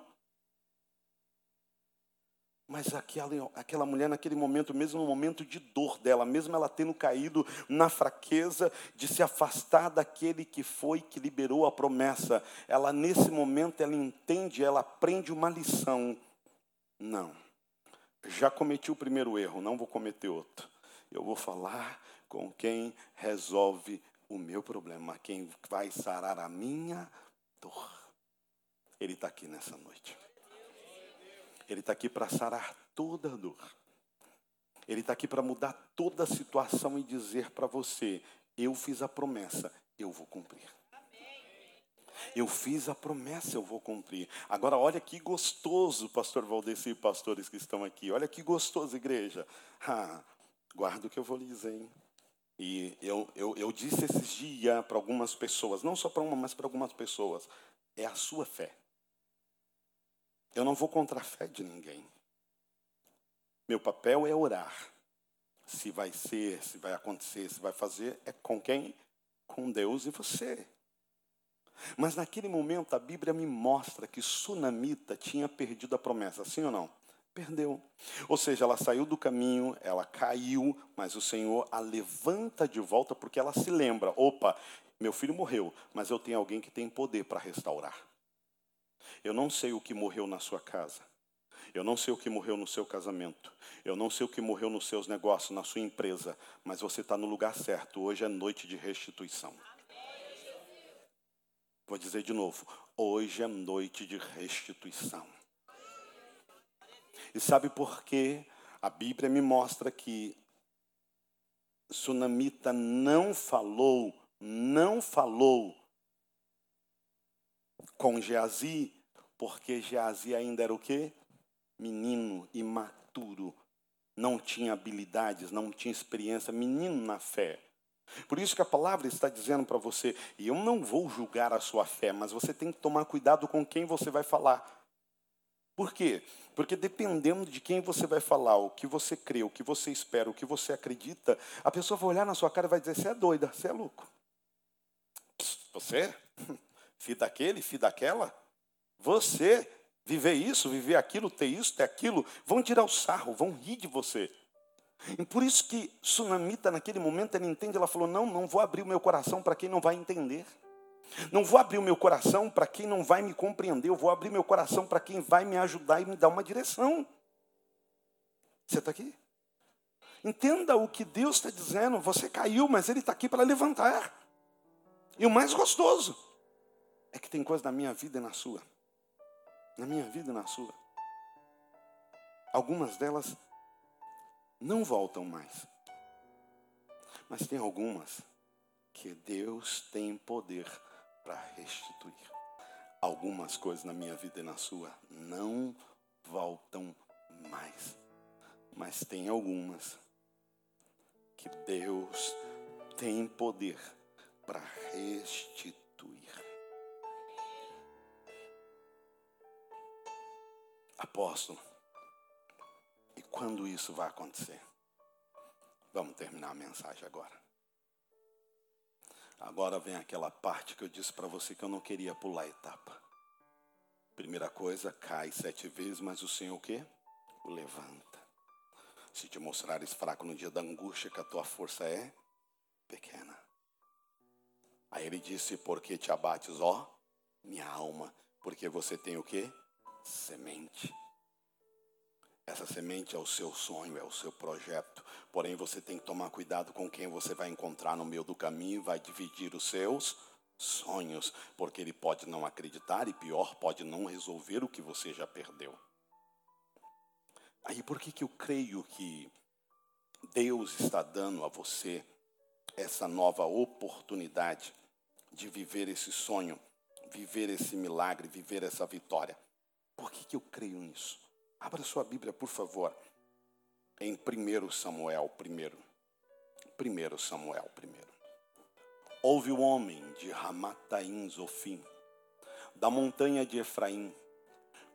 Mas aquela, aquela mulher, naquele momento, mesmo no momento de dor dela, mesmo ela tendo caído na fraqueza de se afastar daquele que foi que liberou a promessa, ela, nesse momento, ela entende, ela aprende uma lição. Não já cometi o primeiro erro, não vou cometer outro. Eu vou falar com quem resolve o meu problema, quem vai sarar a minha dor. Ele está aqui nessa noite. Ele está aqui para sarar toda a dor. Ele está aqui para mudar toda a situação e dizer para você: eu fiz a promessa, eu vou cumprir. Eu fiz a promessa, eu vou cumprir. Agora, olha que gostoso, pastor Valdeci e pastores que estão aqui. Olha que gostoso, igreja. Ah, guarda o que eu vou lhe dizer. Hein? E eu, eu, eu disse esses dias para algumas pessoas, não só para uma, mas para algumas pessoas: é a sua fé. Eu não vou contra a fé de ninguém. Meu papel é orar. Se vai ser, se vai acontecer, se vai fazer, é com quem? Com Deus e você. Mas naquele momento a Bíblia me mostra que Sunamita tinha perdido a promessa, sim ou não? Perdeu. Ou seja, ela saiu do caminho, ela caiu, mas o Senhor a levanta de volta porque ela se lembra: opa, meu filho morreu, mas eu tenho alguém que tem poder para restaurar. Eu não sei o que morreu na sua casa. Eu não sei o que morreu no seu casamento. Eu não sei o que morreu nos seus negócios, na sua empresa. Mas você está no lugar certo. Hoje é noite de restituição. Vou dizer de novo: hoje é noite de restituição. E sabe por quê? A Bíblia me mostra que Sunamita não falou, não falou com Geazi, porque Geazi ainda era o quê? Menino, imaturo, não tinha habilidades, não tinha experiência, menino na fé. Por isso que a palavra está dizendo para você, e eu não vou julgar a sua fé, mas você tem que tomar cuidado com quem você vai falar. Por quê? Porque dependendo de quem você vai falar, o que você crê, o que você espera, o que você acredita, a pessoa vai olhar na sua cara e vai dizer: você é doida, você é louco. Você? Filho daquele, filho daquela? Você viver isso, viver aquilo, ter isso, ter aquilo, vão tirar o sarro, vão rir de você. E por isso que Sunamita, naquele momento, ela entende, ela falou: não, não vou abrir o meu coração para quem não vai entender. Não vou abrir o meu coração para quem não vai me compreender. Eu vou abrir meu coração para quem vai me ajudar e me dar uma direção. Você está aqui? Entenda o que Deus está dizendo. Você caiu, mas Ele está aqui para levantar. E o mais gostoso é que tem coisa na minha vida e na sua. Na minha vida e na sua. Algumas delas não voltam mais. Mas tem algumas que Deus tem poder para restituir. Algumas coisas na minha vida e na sua não voltam mais. Mas tem algumas que Deus tem poder para restituir. Apóstolo, quando isso vai acontecer? Vamos terminar a mensagem agora. Agora vem aquela parte que eu disse para você que eu não queria pular a etapa. Primeira coisa, cai sete vezes, mas o Senhor o quê? O levanta. Se te mostrares fraco no dia da angústia, que a tua força é pequena. Aí ele disse, porque te abates, ó, minha alma, porque você tem o quê? Semente Essa semente é o seu sonho, é o seu projeto. Porém, você tem que tomar cuidado com quem você vai encontrar no meio do caminho, vai dividir os seus sonhos, porque ele pode não acreditar e pior, pode não resolver o que você já perdeu. Aí por que que eu creio que Deus está dando a você essa nova oportunidade de viver esse sonho, viver esse milagre, viver essa vitória? Por que que eu creio nisso? Abra sua Bíblia, por favor, em 1 Samuel, primeiro. 1 Samuel, primeiro. Houve um homem de Ramataim Zofim, da montanha de Efraim,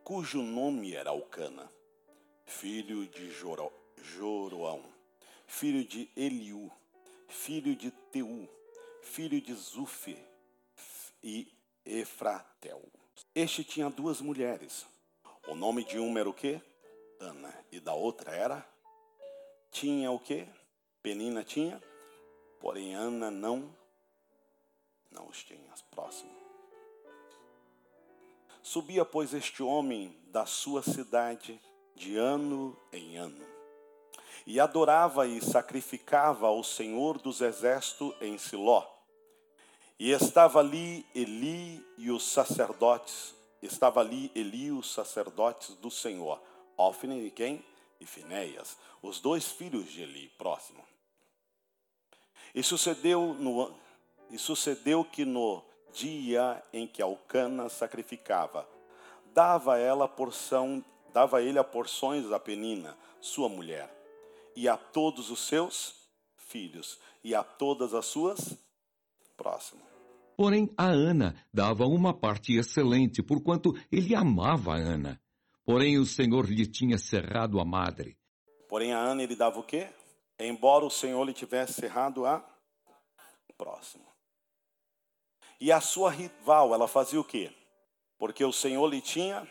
cujo nome era Alcana, filho de Joro, Joroão, filho de Eliú, filho de Teu, filho de Zufi e Efratel. Este tinha duas mulheres, o nome de uma era o quê? Ana. E da outra era? Tinha o quê? Penina tinha? Porém, Ana não, não os tinha. Próximo. Subia, pois, este homem da sua cidade de ano em ano, e adorava e sacrificava ao Senhor dos Exércitos em Siló. E estava ali Eli e os sacerdotes estava ali Eli, os sacerdotes do Senhor, Ofne e quem? E Finéias, os dois filhos de Eli, próximo. E sucedeu, no, e sucedeu que no dia em que Alcana sacrificava, dava ela porção, dava ele a porções a Penina, sua mulher, e a todos os seus filhos, e a todas as suas próximo. Porém, a Ana dava uma parte excelente, porquanto ele amava a Ana. Porém, o Senhor lhe tinha cerrado a madre. Porém, a Ana ele dava o quê? Embora o Senhor lhe tivesse cerrado a próximo. E a sua rival, ela fazia o quê? Porque o Senhor lhe tinha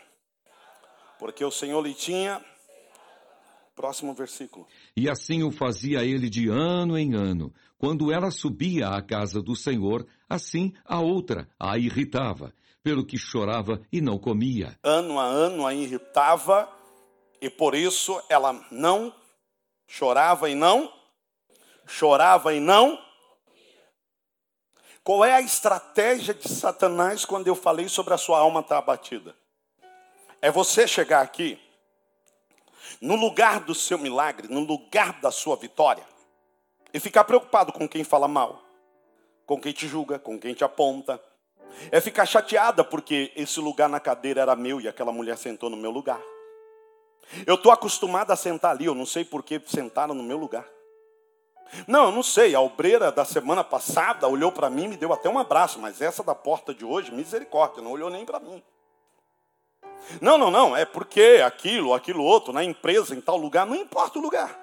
porque o Senhor lhe tinha Próximo versículo. E assim o fazia ele de ano em ano. Quando ela subia à casa do Senhor, assim a outra a irritava, pelo que chorava e não comia. Ano a ano a irritava, e por isso ela não chorava e não chorava e não. Qual é a estratégia de Satanás quando eu falei sobre a sua alma estar abatida? É você chegar aqui no lugar do seu milagre, no lugar da sua vitória, e ficar preocupado com quem fala mal, com quem te julga, com quem te aponta, é ficar chateada porque esse lugar na cadeira era meu e aquela mulher sentou no meu lugar. Eu estou acostumada a sentar ali, eu não sei por que sentaram no meu lugar. Não, eu não sei, a obreira da semana passada olhou para mim e me deu até um abraço, mas essa da porta de hoje, misericórdia, não olhou nem para mim. Não, não, não, é porque aquilo, aquilo outro, na empresa, em tal lugar, não importa o lugar.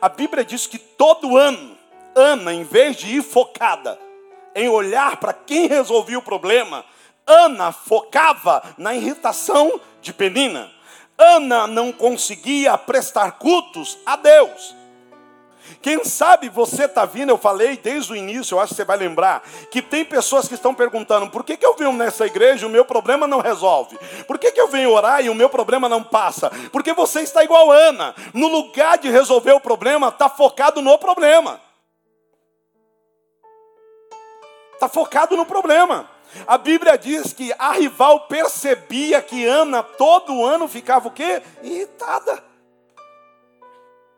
A Bíblia diz que todo ano, Ana, em vez de ir focada em olhar para quem resolvia o problema, Ana focava na irritação de Penina. Ana não conseguia prestar cultos a Deus. Quem sabe você está vindo, eu falei desde o início, eu acho que você vai lembrar, que tem pessoas que estão perguntando: por que, que eu venho nessa igreja e o meu problema não resolve? Por que, que eu venho orar e o meu problema não passa? Porque você está igual Ana, no lugar de resolver o problema, está focado no problema. Está focado no problema. A Bíblia diz que a rival percebia que Ana todo ano ficava o quê? Irritada.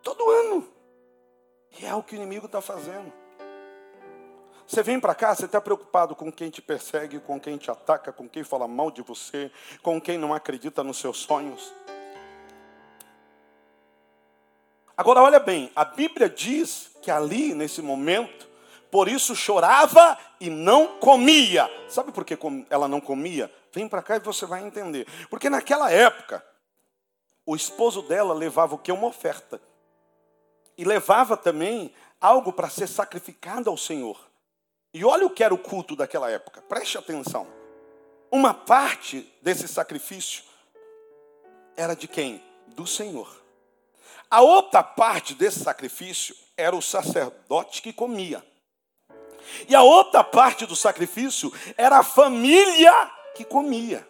Todo ano. E é o que o inimigo está fazendo. Você vem para cá, você está preocupado com quem te persegue, com quem te ataca, com quem fala mal de você, com quem não acredita nos seus sonhos. Agora, olha bem, a Bíblia diz que ali, nesse momento, por isso chorava e não comia. Sabe por que ela não comia? Vem para cá e você vai entender. Porque naquela época, o esposo dela levava o que? Uma oferta e levava também algo para ser sacrificado ao Senhor. E olha o que era o culto daquela época, preste atenção. Uma parte desse sacrifício era de quem? Do Senhor. A outra parte desse sacrifício era o sacerdote que comia. E a outra parte do sacrifício era a família que comia.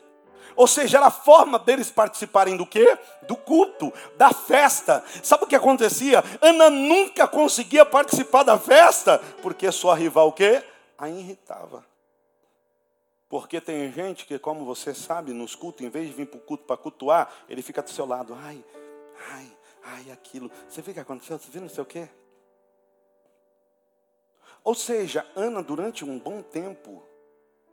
Ou seja, era a forma deles participarem do quê? Do culto, da festa. Sabe o que acontecia? Ana nunca conseguia participar da festa, porque sua rival o quê? A irritava. Porque tem gente que, como você sabe, nos cultos, em vez de vir para o culto para cultuar, ele fica do seu lado. Ai, ai, ai, aquilo. Você viu o que aconteceu? Você viu não sei o quê? Ou seja, Ana, durante um bom tempo,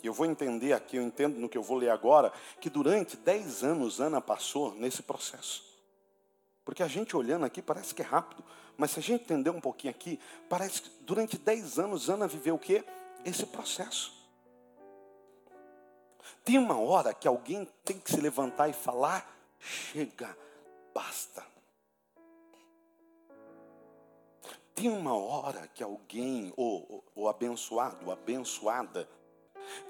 e eu vou entender aqui, eu entendo no que eu vou ler agora, que durante dez anos Ana passou nesse processo. Porque a gente olhando aqui parece que é rápido, mas se a gente entender um pouquinho aqui, parece que durante dez anos Ana viveu o quê? Esse processo. Tem uma hora que alguém tem que se levantar e falar: chega, basta. Tem uma hora que alguém, o abençoado, abençoada,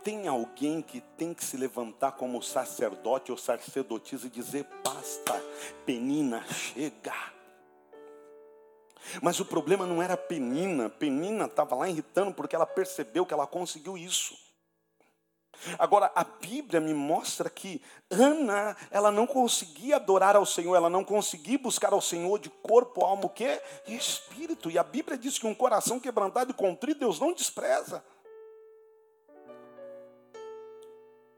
tem alguém que tem que se levantar como sacerdote ou sacerdotisa e dizer: basta, Penina, chega. Mas o problema não era Penina, Penina estava lá irritando porque ela percebeu que ela conseguiu isso. Agora, a Bíblia me mostra que Ana, ela não conseguia adorar ao Senhor, ela não conseguia buscar ao Senhor de corpo, alma, o quê? E espírito. E a Bíblia diz que um coração quebrantado e contrito, Deus não despreza.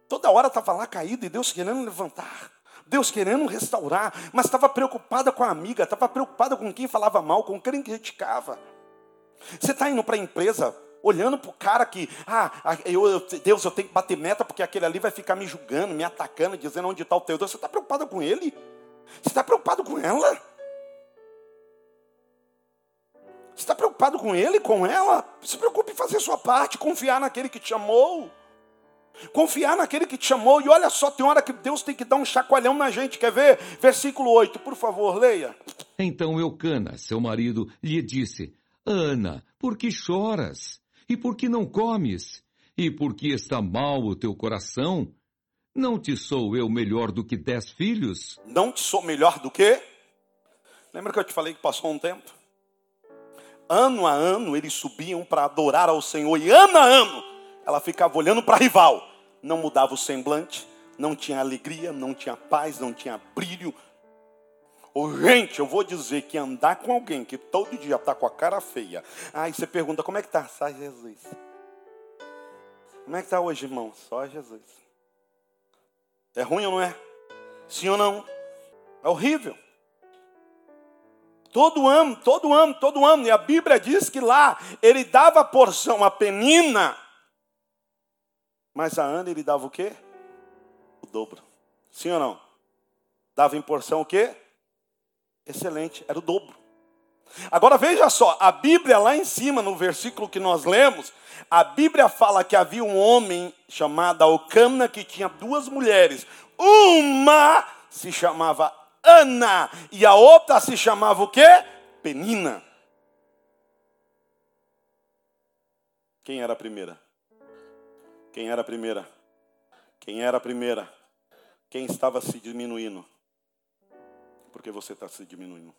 Toda hora estava lá caída e Deus querendo levantar. Deus querendo restaurar, mas estava preocupada com a amiga, estava preocupada com quem falava mal, com quem criticava. Você está indo para a empresa, olhando para o cara que, ah, eu, eu, Deus, eu tenho que bater meta, porque aquele ali vai ficar me julgando, me atacando, dizendo onde está o teu Deus. Você está preocupada com ele? Você está preocupado com ela? Você está preocupado com ele, com ela? Se preocupe em fazer sua parte, confiar naquele que te chamou. Confiar naquele que te chamou. E olha só, tem hora que Deus tem que dar um chacoalhão na gente. Quer ver? Versículo 8, por favor, leia. Então Eucana, seu marido, lhe disse: Ana, por que choras? E por que não comes? E por que está mal o teu coração? Não te sou eu melhor do que dez filhos? Não te sou melhor do que? Lembra que eu te falei que passou um tempo? Ano a ano eles subiam para adorar ao Senhor, e ano a ano ela ficava olhando para a rival. Não mudava o semblante, não tinha alegria, não tinha paz, não tinha brilho. Oh, gente, eu vou dizer que andar com alguém que todo dia está com a cara feia. Aí você pergunta, como é que está? Só Jesus. Como é que está hoje, irmão? Só Jesus. É ruim ou não é? Sim ou não? É horrível. Todo ano, todo ano, todo ano. E a Bíblia diz que lá ele dava a porção a Penina mas a Ana ele dava o quê? O dobro. Sim ou não? Dava em porção o quê? Excelente, era o dobro. Agora veja só, a Bíblia lá em cima, no versículo que nós lemos, a Bíblia fala que havia um homem chamado Alcana que tinha duas mulheres. Uma se chamava Ana e a outra se chamava o quê? Penina. Quem era a primeira? Quem era a primeira? Quem era a primeira? Quem estava se diminuindo? Porque você está se diminuindo.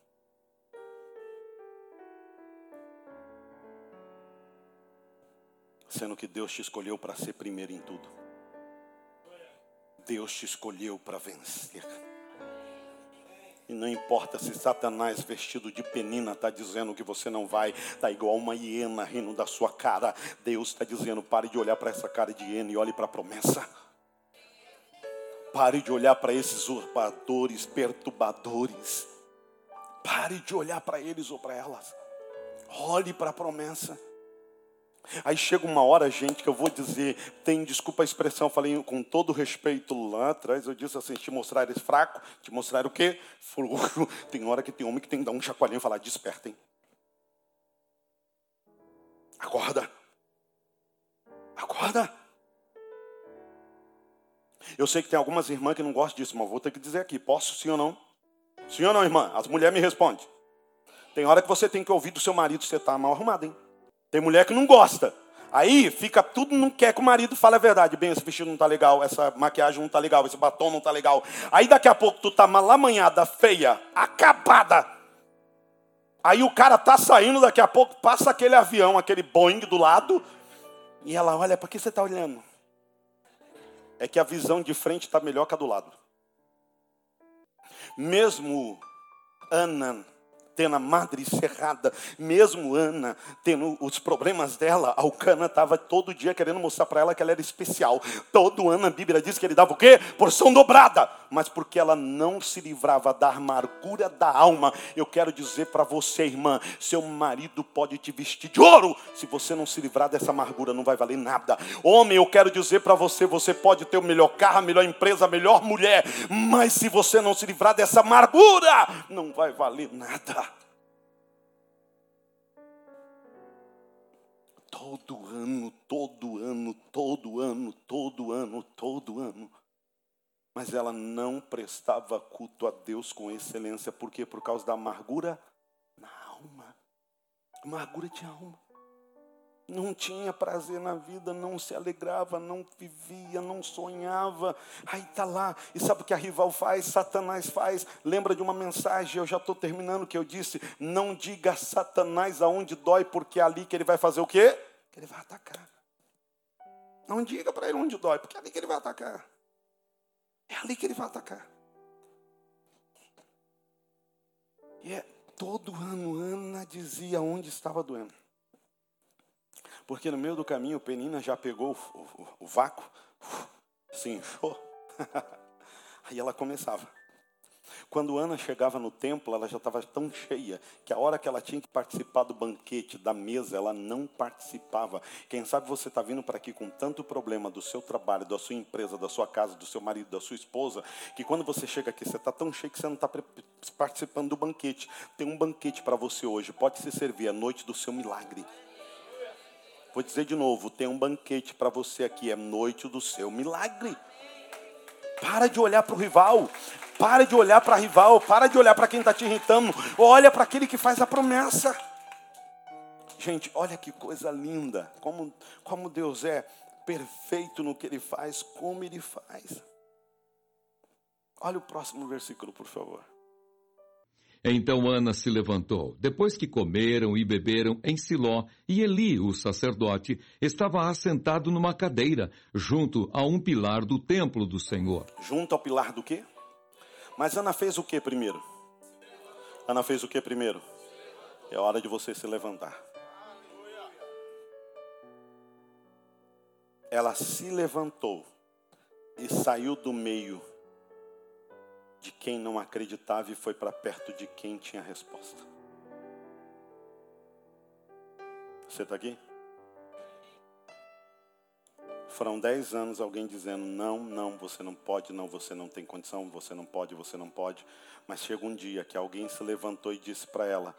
Sendo que Deus te escolheu para ser primeiro em tudo. Deus te escolheu para vencer. E não importa se Satanás vestido de penina está dizendo que você não vai, está igual uma hiena rindo da sua cara. Deus está dizendo: pare de olhar para essa cara de hiena e olhe para a promessa. Pare de olhar para esses usurpadores, perturbadores. Pare de olhar para eles ou para elas. Olhe para a promessa. Aí chega uma hora, gente, que eu vou dizer, tem, desculpa a expressão, falei com todo respeito lá atrás, eu disse assim, te mostrar eles fraco, te mostrar o quê? Tem hora que tem homem que tem que dar um chacoalhinho e falar, despertem. Acorda. Acorda. Eu sei que tem algumas irmãs que não gostam disso, mas vou ter que dizer aqui, posso sim ou não? Sim ou não, irmã? As mulheres me respondem. Tem hora que você tem que ouvir do seu marido, você está mal arrumado, hein? Tem mulher que não gosta. Aí fica tudo, não quer que o marido fale a verdade. Bem, esse vestido não está legal, essa maquiagem não está legal, esse batom não está legal. Aí daqui a pouco tu tá malamanhada, feia, acabada. Aí o cara tá saindo, daqui a pouco passa aquele avião, aquele Boeing do lado. E ela olha, para que você está olhando? é que a visão de frente está melhor que a do lado. Mesmo Ana tendo a madre cerrada, mesmo Ana tendo os problemas dela, Alcana estava todo dia querendo mostrar para ela que ela era especial. Todo ano a Bíblia diz que ele dava o quê? Porção dobrada. Mas porque ela não se livrava da amargura da alma, eu quero dizer para você, irmã, seu marido pode te vestir de ouro, se você não se livrar dessa amargura, não vai valer nada. Homem, eu quero dizer para você, você pode ter o melhor carro, a melhor empresa, a melhor mulher, mas se você não se livrar dessa amargura, não vai valer nada. Todo ano, todo ano, todo ano, todo ano, todo ano. Mas ela não prestava culto a Deus com excelência, por quê? Por causa da amargura na alma. Amargura de alma. Não tinha prazer na vida, não se alegrava, não vivia, não sonhava. Aí está lá. E sabe o que a rival faz? Satanás faz. Lembra de uma mensagem, eu já estou terminando, que eu disse: não diga Satanás aonde dói, porque é ali que ele vai fazer o quê? Que ele vai atacar. Não diga para ele onde dói, porque é ali que ele vai atacar. É ali que ele vai atacar. E é todo ano Ana dizia onde estava doendo. Porque no meio do caminho Penina já pegou o, o, o vácuo, se inchou. Aí ela começava. Quando Ana chegava no templo, ela já estava tão cheia que a hora que ela tinha que participar do banquete, da mesa, ela não participava. Quem sabe você está vindo para aqui com tanto problema do seu trabalho, da sua empresa, da sua casa, do seu marido, da sua esposa, que quando você chega aqui, você está tão cheio que você não está participando do banquete. Tem um banquete para você hoje, pode se servir a noite do seu milagre. Vou dizer de novo, tem um banquete para você aqui, é noite do seu milagre. Para de olhar para o rival. Para de olhar para rival. Para de olhar para quem está te irritando. Olha para aquele que faz a promessa. Gente, olha que coisa linda. Como, como Deus é perfeito no que Ele faz, como Ele faz. Olha o próximo versículo, por favor. Então Ana se levantou, depois que comeram e beberam em Siló, e Eli, o sacerdote, estava assentado numa cadeira, junto a um pilar do templo do Senhor. Junto ao pilar do quê? Mas Ana fez o que primeiro? Ana fez o que primeiro? É hora de você se levantar. Ela se levantou e saiu do meio de quem não acreditava e foi para perto de quem tinha resposta. Você está aqui? Foram dez anos alguém dizendo: não, não, você não pode, não, você não tem condição, você não pode, você não pode. Mas chega um dia que alguém se levantou e disse para ela: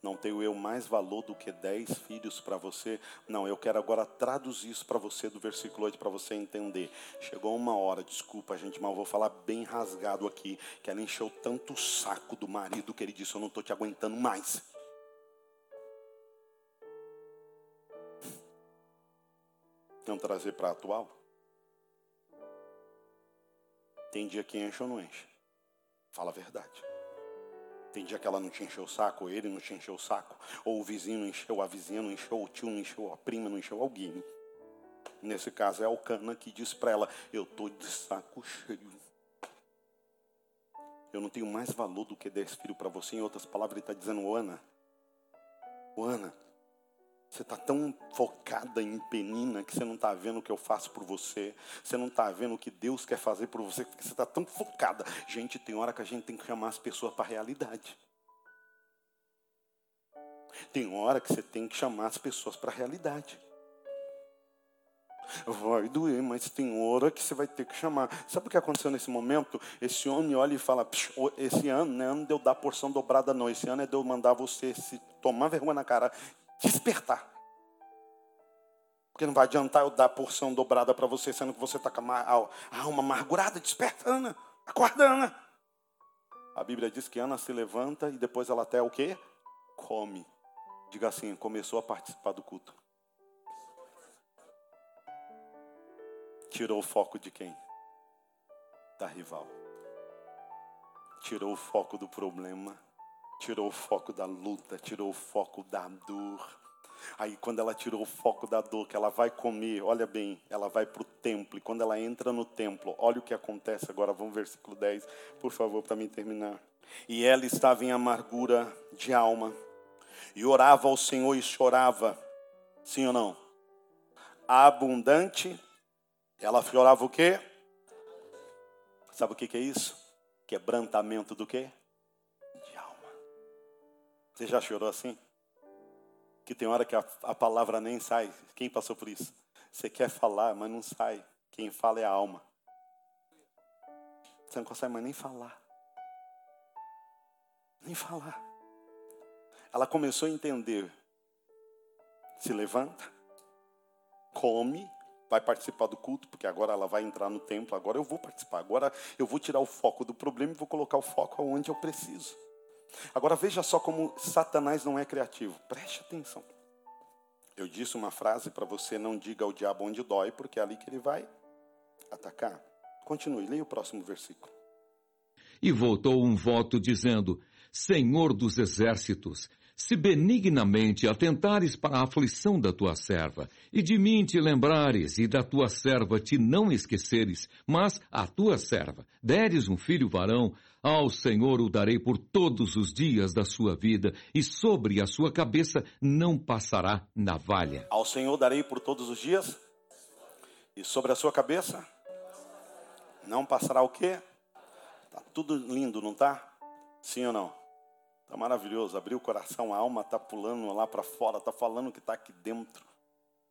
não tenho eu mais valor do que dez filhos para você? Não, eu quero agora traduzir isso para você do versículo 8 para você entender. Chegou uma hora, desculpa, gente, mas eu vou falar bem rasgado aqui, que ela encheu tanto o saco do marido que ele disse: Eu não estou te aguentando mais. Não trazer para atual? Tem dia que enche ou não enche? Fala a verdade. Tem dia que ela não te encheu o saco, ou ele não te encheu o saco, ou o vizinho não encheu, a vizinha não encheu, o tio não encheu, a prima não encheu alguém. Nesse caso é a Alcana que diz para ela: Eu estou de saco cheio. Eu não tenho mais valor do que dez filhos para você. Em outras palavras, ele está dizendo: Ana, Ana, você está tão focada em penina que você não está vendo o que eu faço por você. Você não está vendo o que Deus quer fazer por você. Você está tão focada. Gente, tem hora que a gente tem que chamar as pessoas para a realidade. Tem hora que você tem que chamar as pessoas para a realidade. Vai doer, mas tem hora que você vai ter que chamar. Sabe o que aconteceu nesse momento? Esse homem olha e fala: esse ano não é ano de eu dar porção dobrada, não. Esse ano é de eu mandar você se tomar vergonha na cara despertar. Porque não vai adiantar eu dar porção dobrada para você, sendo que você está com a alma amargurada. Desperta, Ana. Acorda, Ana. A Bíblia diz que Ana se levanta e depois ela até o quê? Come. Diga assim, começou a participar do culto. Tirou o foco de quem? Da rival. Tirou o foco do problema tirou o foco da luta, tirou o foco da dor. Aí, quando ela tirou o foco da dor, que ela vai comer, olha bem, ela vai para o templo. E quando ela entra no templo, olha o que acontece agora. Vamos versículo 10, por favor, para mim terminar. E ela estava em amargura de alma, e orava ao Senhor e chorava. Sim ou não? Abundante. Ela chorava o quê? Sabe o que, é isso? Quebrantamento do quê? Você já chorou assim? que tem hora que a, a palavra nem sai. Quem passou por isso? Você quer falar, mas não sai. Quem fala é a alma. Você não consegue mais nem falar. Nem falar. Ela começou a entender. Se levanta, come, vai participar do culto, porque agora ela vai entrar no templo, agora eu vou participar, agora eu vou tirar o foco do problema e vou colocar o foco onde eu preciso. Agora veja só como Satanás não é criativo. Preste atenção. Eu disse uma frase para você: não diga ao diabo onde dói, porque é ali que ele vai atacar. Continue, leia o próximo versículo. E voltou um voto dizendo: Senhor dos exércitos, se benignamente atentares para a aflição da tua serva, e de mim te lembrares, e da tua serva te não esqueceres, mas a tua serva deres um filho varão, ao Senhor o darei por todos os dias da sua vida, e sobre a sua cabeça não passará navalha. Ao Senhor darei por todos os dias, e sobre a sua cabeça não passará o quê? Tá tudo lindo, não tá? Sim ou não? Está maravilhoso. Abriu o coração, a alma está pulando lá para fora, está falando o que está aqui dentro.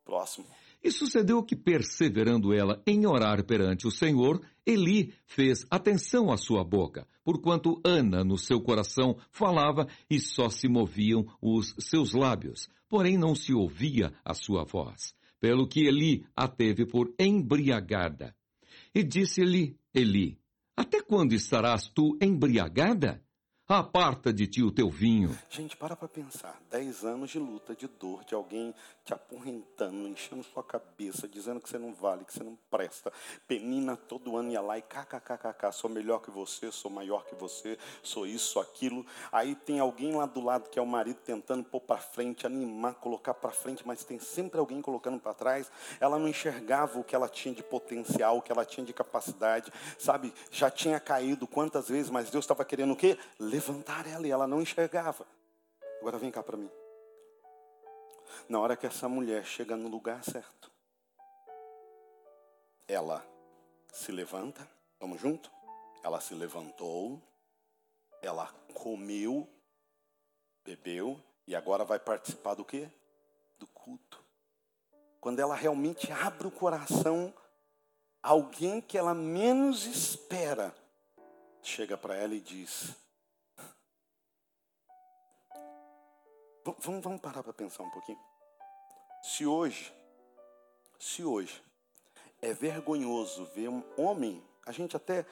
Próximo. E sucedeu que, perseverando ela em orar perante o Senhor, Eli fez atenção à sua boca, porquanto Ana no seu coração falava e só se moviam os seus lábios, porém não se ouvia a sua voz. Pelo que Eli a teve por embriagada. E disse-lhe Eli: Até quando estarás tu embriagada? Aparta de ti o teu vinho. Gente, para para pensar. Dez anos de luta, de dor, de alguém te aporrentando, enchendo sua cabeça, dizendo que você não vale, que você não presta. Penina todo ano ia lá e kkkk, sou melhor que você, sou maior que você, sou isso, sou aquilo. Aí tem alguém lá do lado que é o marido tentando pôr para frente, animar, colocar para frente, mas tem sempre alguém colocando para trás. Ela não enxergava o que ela tinha de potencial, o que ela tinha de capacidade, sabe? Já tinha caído quantas vezes, mas Deus estava querendo o quê? Levantar ela e ela não enxergava. Agora vem cá para mim. Na hora que essa mulher chega no lugar certo, ela se levanta, vamos junto? Ela se levantou, ela comeu, bebeu e agora vai participar do quê? Do culto. Quando ela realmente abre o coração, alguém que ela menos espera chega para ela e diz: Vamos, vamos parar para pensar um pouquinho. Se hoje, se hoje é vergonhoso ver um homem, a gente até,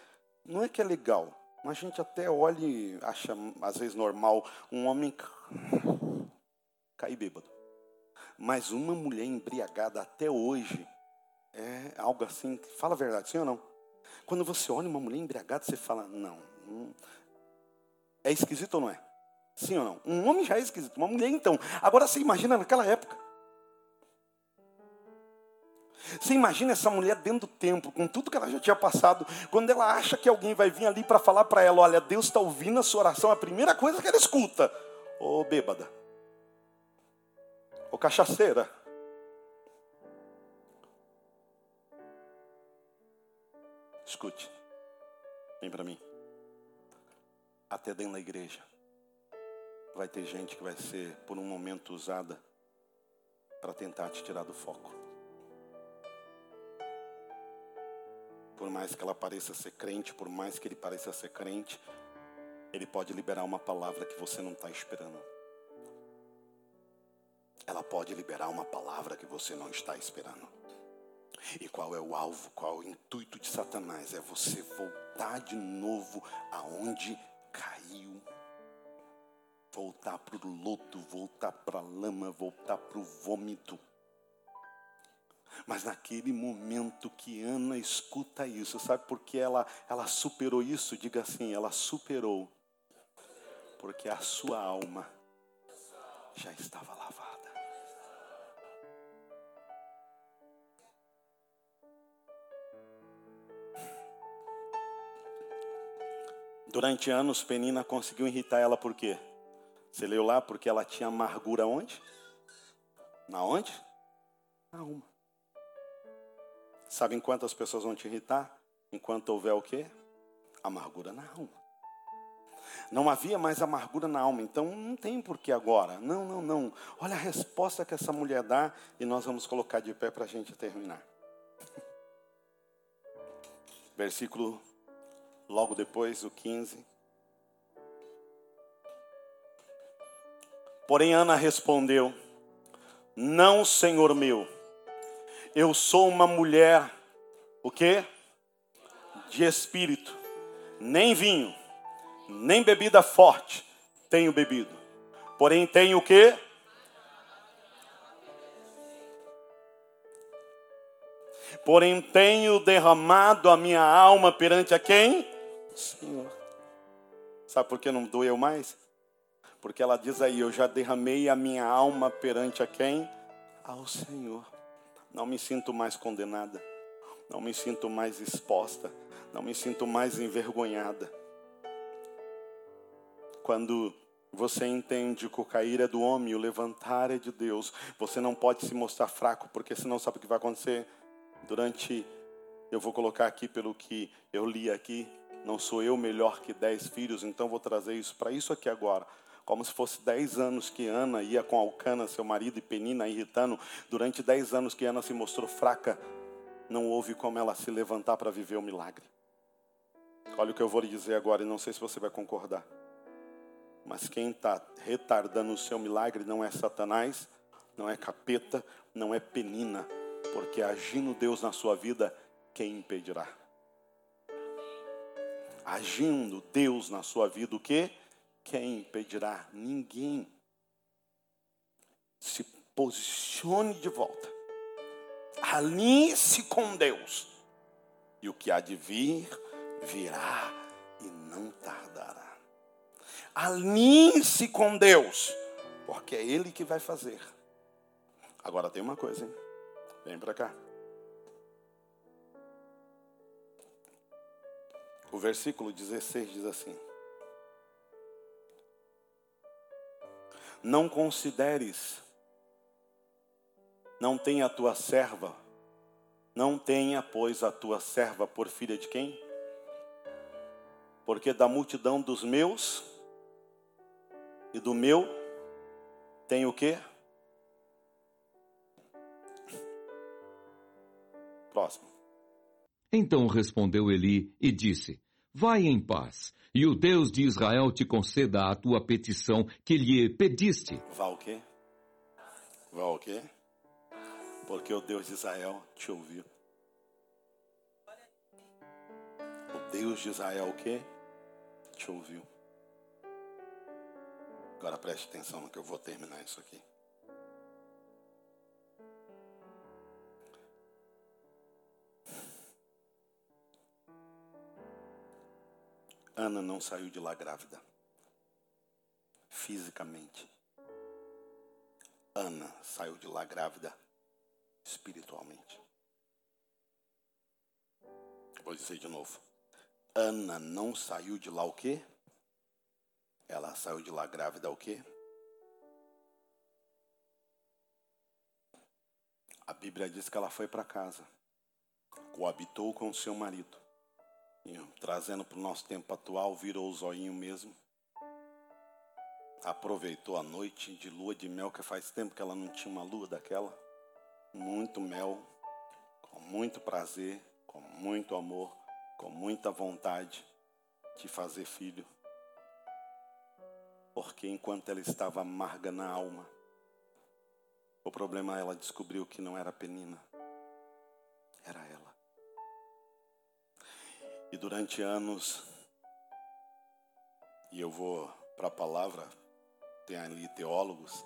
não é que é legal, mas a gente até olha e acha às vezes normal um homem cair bêbado. Mas uma mulher embriagada até hoje é algo assim, fala a verdade, sim ou não? Quando você olha uma mulher embriagada, você fala, não, não é esquisito ou não é? Sim ou não? Um homem já é esquisito, uma mulher então. Agora você imagina naquela época. Você imagina essa mulher dentro do templo, com tudo que ela já tinha passado, quando ela acha que alguém vai vir ali para falar para ela: olha, Deus está ouvindo a sua oração, a primeira coisa que ela escuta: ô oh, bêbada, ô oh, cachaceira. Escute, vem para mim, até dentro da igreja vai ter gente que vai ser, por um momento, usada para tentar te tirar do foco. Por mais que ela pareça ser crente, por mais que ele pareça ser crente, ele pode liberar uma palavra que você não está esperando. Ela pode liberar uma palavra que você não está esperando. E qual é o alvo, qual é o intuito de Satanás? É você voltar de novo aonde voltar para o lodo, voltar para a lama, voltar para o vômito. Mas naquele momento que Ana escuta isso, sabe por que ela, ela superou isso? Diga assim, ela superou. Porque a sua alma já estava lavada. Durante anos, Penina conseguiu irritar ela por quê? Você leu lá? Porque ela tinha amargura onde? Na onde? Na alma. Sabem quantas pessoas vão te irritar? Enquanto houver o quê? Amargura na alma. Não havia mais amargura na alma, então não tem porquê agora. Não, não, não. Olha a resposta que essa mulher dá e nós vamos colocar de pé para a gente terminar. Versículo logo depois, o 15. Porém, Ana respondeu: Não, senhor meu, eu sou uma mulher, o quê? De espírito, nem vinho, nem bebida forte tenho bebido. Porém, tenho o quê? Porém, tenho derramado a minha alma perante a quem? Senhor. Sabe por que não doeu mais? Porque ela diz aí: Eu já derramei a minha alma perante a quem? Ao Senhor. Não me sinto mais condenada. Não me sinto mais exposta. Não me sinto mais envergonhada. Quando você entende que o cair é do homem, o levantar é de Deus. Você não pode se mostrar fraco, porque senão sabe o que vai acontecer? Durante, eu vou colocar aqui pelo que eu li aqui, não sou eu melhor que dez filhos, então vou trazer isso para isso aqui agora. Como se fosse dez anos que Ana ia com Alcana, seu marido, e Penina irritando. Durante dez anos que Ana se mostrou fraca, não houve como ela se levantar para viver o milagre. Olha o que eu vou lhe dizer agora, e não sei se você vai concordar. Mas quem está retardando o seu milagre não é Satanás, não é capeta, não é penina, porque agindo Deus na sua vida, quem impedirá? Agindo Deus na sua vida, o que? Quem impedirá? Ninguém. Se posicione de volta. Alinhe-se com Deus. E o que há de vir, virá e não tardará. Alinhe-se com Deus, porque é Ele que vai fazer. Agora tem uma coisa, hein? Vem para cá. O versículo 16 diz assim: Não consideres, não tenha a tua serva, não tenha, pois, a tua serva por filha de quem? Porque da multidão dos meus e do meu tem o quê? Próximo. Então respondeu Eli e disse: Vai em paz, e o Deus de Israel te conceda a tua petição que lhe pediste. Vá o quê? Vá o quê? Porque o Deus de Israel te ouviu. O Deus de Israel o quê? Te ouviu. Agora preste atenção que eu vou terminar isso aqui. Ana não saiu de lá grávida. Fisicamente. Ana saiu de lá grávida espiritualmente. Vou dizer de novo. Ana não saiu de lá o quê? Ela saiu de lá grávida o quê? A Bíblia diz que ela foi para casa, coabitou com seu marido trazendo para o nosso tempo atual, virou o zoinho mesmo. Aproveitou a noite de lua de mel, que faz tempo que ela não tinha uma lua daquela. Muito mel, com muito prazer, com muito amor, com muita vontade de fazer filho. Porque enquanto ela estava amarga na alma, o problema ela descobriu que não era Penina, era ela. E durante anos, e eu vou para a palavra, tem ali teólogos,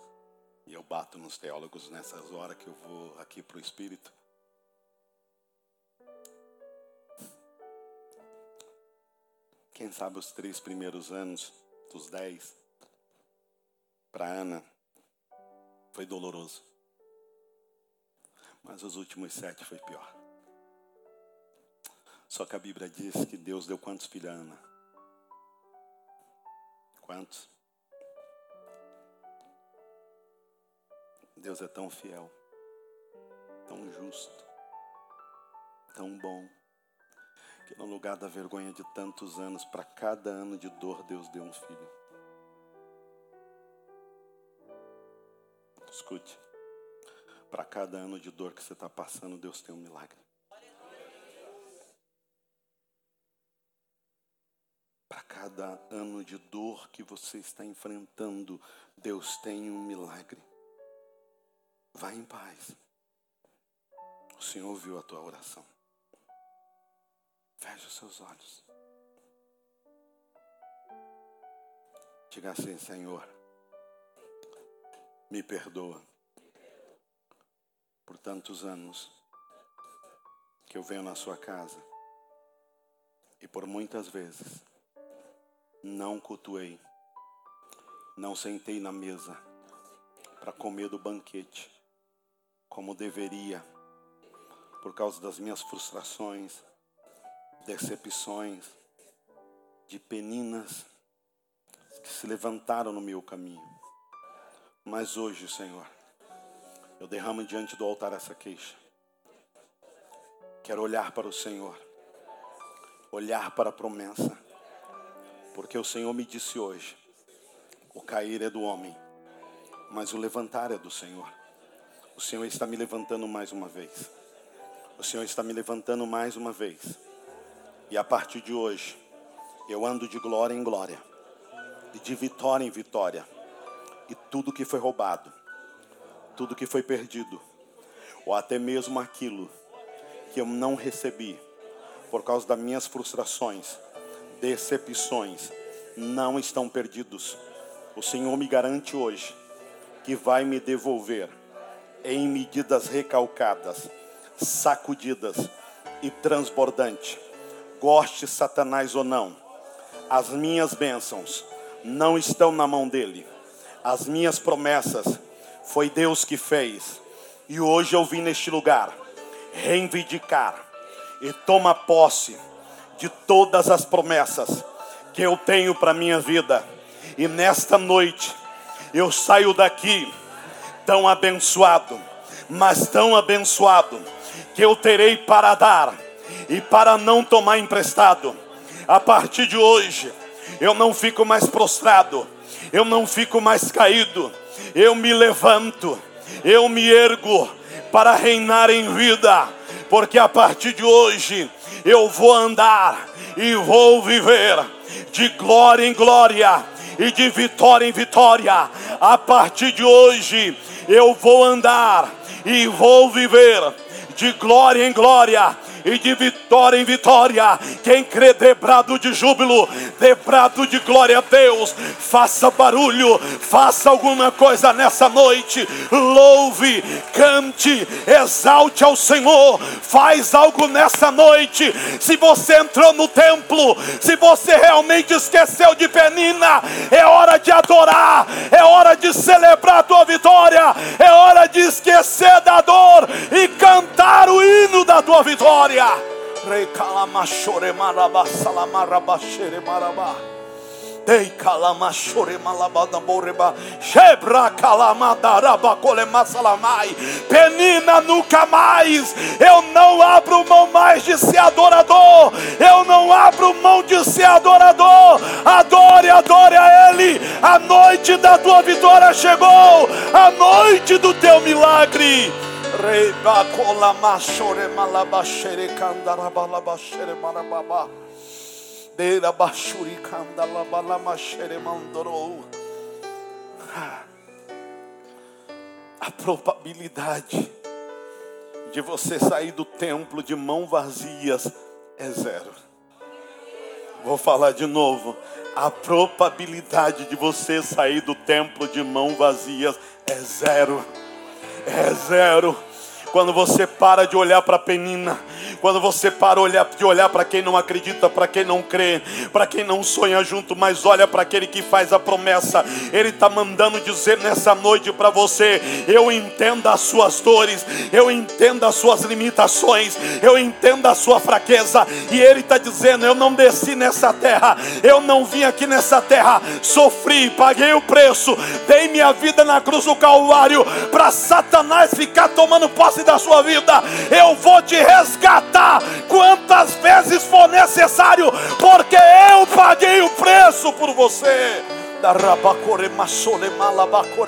e eu bato nos teólogos nessas horas que eu vou aqui para o Espírito. Quem sabe os três primeiros anos, dos dez, para Ana, foi doloroso. Mas os últimos sete foi pior. Só que a Bíblia diz que Deus deu quantos filhos a Ana? Quantos? Deus é tão fiel, tão justo, tão bom, que no lugar da vergonha de tantos anos, para cada ano de dor, Deus deu um filho. Escute, para cada ano de dor que você está passando, Deus tem um milagre. Cada ano de dor que você está enfrentando, Deus tem um milagre. Vá em paz. O Senhor ouviu a tua oração. Feche os seus olhos. Diga assim, Senhor, me perdoa por tantos anos que eu venho na sua casa e por muitas vezes não cultuei, não sentei na mesa para comer do banquete como deveria, por causa das minhas frustrações, decepções, de peninas que se levantaram no meu caminho. Mas hoje, Senhor, eu derramo diante do altar essa queixa. Quero olhar para o Senhor, olhar para a promessa, porque o Senhor me disse hoje: o cair é do homem, mas o levantar é do Senhor. O Senhor está me levantando mais uma vez. O Senhor está me levantando mais uma vez. E a partir de hoje, eu ando de glória em glória, e de vitória em vitória. E tudo que foi roubado, tudo que foi perdido, ou até mesmo aquilo que eu não recebi, por causa das minhas frustrações, decepções, não estão perdidos. O Senhor me garante hoje que vai me devolver em medidas recalcadas, sacudidas e transbordante. Goste Satanás ou não, as minhas bênçãos não estão na mão dele. As minhas promessas foi Deus que fez. E hoje eu vim neste lugar reivindicar e tomar posse de todas as promessas que eu tenho para minha vida. E nesta noite eu saio daqui tão abençoado, mas tão abençoado, que eu terei para dar e para não tomar emprestado. A partir de hoje, eu não fico mais prostrado, eu não fico mais caído, eu me levanto, eu me ergo para reinar em vida, porque a partir de hoje eu vou andar e vou viver de glória em glória e de vitória em vitória. A partir de hoje eu vou andar e vou viver de glória em glória e de vitória em vitória. Quem crê debrado de júbilo, debrado de glória a Deus, faça barulho, faça alguma coisa nessa noite. Louve, cante, exalte ao Senhor. Faz algo nessa noite. Se você entrou no templo, se você realmente esqueceu de Penina, é hora de adorar, é hora de celebrar a tua vitória, é hora de esquecer da dor e cantar o hino da tua vitória glória. Recalamaxore maraba salamarabashere maraba. Dei calamachore malabada boreba. Shebra calamadaraba colemasalamai. Penina nunca mais. Eu não abro mão mais de ser adorador. Eu não abro mão de ser adorador. Adore, adore a Ele. A noite da tua vitória chegou. A noite do teu milagre. Reba kola mashore malabashere kandarabalabashere marababa. Dera bashuri kandalabalamachere mandorou. A probabilidade de você sair do templo de mão vazias é zero. Vou falar de novo. A probabilidade de você sair do templo de mão vazias é zero. É zero quando você para de olhar para a penina, Quando você para olhar, de olhar para quem não acredita, para quem não crê, para quem não sonha junto, mas olha para aquele que faz a promessa, Ele está mandando dizer nessa noite para você: eu entendo as suas dores, eu entendo as suas limitações, eu entendo a sua fraqueza, e Ele está dizendo: eu não desci nessa terra, eu não vim aqui nessa terra, sofri, paguei o preço, dei minha vida na cruz do Calvário para Satanás ficar tomando posse da sua vida. Eu vou te resgatar quantas vezes for necessário, porque eu paguei o preço por você.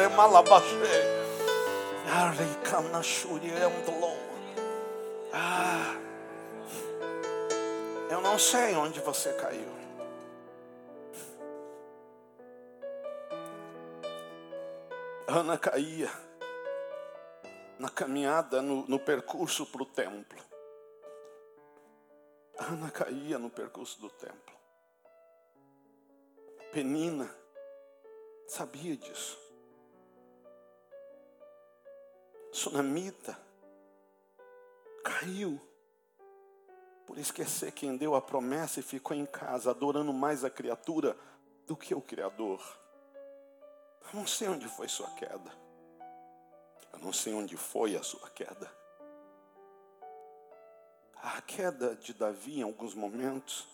Malabaxe. Ah, eu não sei onde você caiu. Ana caía na caminhada, no, no percurso para o templo. Ana caía no percurso do templo. Penina sabia disso. Sunamita caiu por esquecer quem deu a promessa e ficou em casa adorando mais a criatura do que o Criador. Não sei onde foi sua queda. Eu não sei onde foi a sua queda. A queda de Davi em alguns momentos,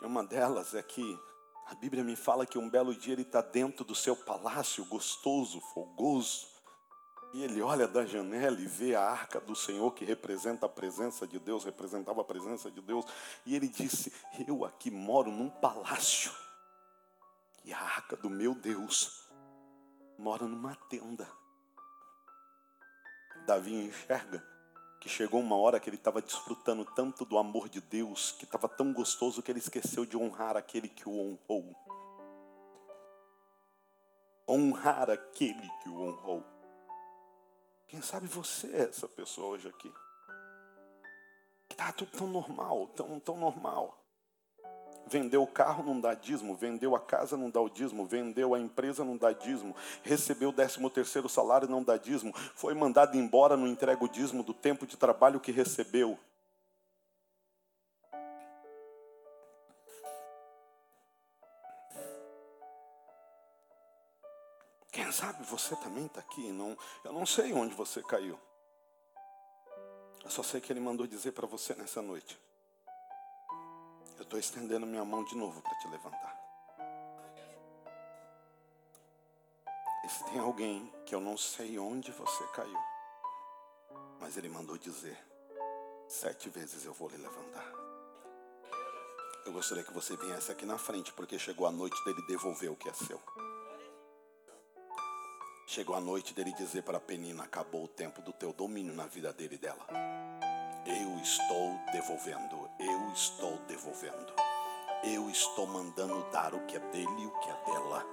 e uma delas é que a Bíblia me fala que um belo dia ele está dentro do seu palácio, gostoso, fogoso, e ele olha da janela e vê a arca do Senhor que representa a presença de Deus, representava a presença de Deus, e ele disse: Eu aqui moro num palácio, e a arca do meu Deus mora numa tenda. Davi enxerga que chegou uma hora que ele estava desfrutando tanto do amor de Deus, que estava tão gostoso que ele esqueceu de honrar aquele que o honrou. Honrar aquele que o honrou. Quem sabe você é essa pessoa hoje aqui. Que está tudo tão normal, tão, tão normal. Vendeu o carro, não dá dízimo. Vendeu a casa, não dá o dízimo. Vendeu a empresa, não dá dízimo. Recebeu o décimo terceiro salário, não dá dízimo. Foi mandado embora, não entrega o dízimo do tempo de trabalho que recebeu. Quem sabe você também está aqui. Não, eu não sei onde você caiu. Eu só sei que ele mandou dizer para você nessa noite. Eu estou estendendo minha mão de novo para te levantar. E se tem alguém que eu não sei onde você caiu, mas ele mandou dizer: sete vezes eu vou lhe levantar. Eu gostaria que você viesse aqui na frente, porque chegou a noite dele devolver o que é seu. Chegou a noite dele dizer para a Penina: acabou o tempo do teu domínio na vida dele e dela. Eu estou devolvendo, eu estou devolvendo. Eu estou mandando dar o que é dele e o que é dela.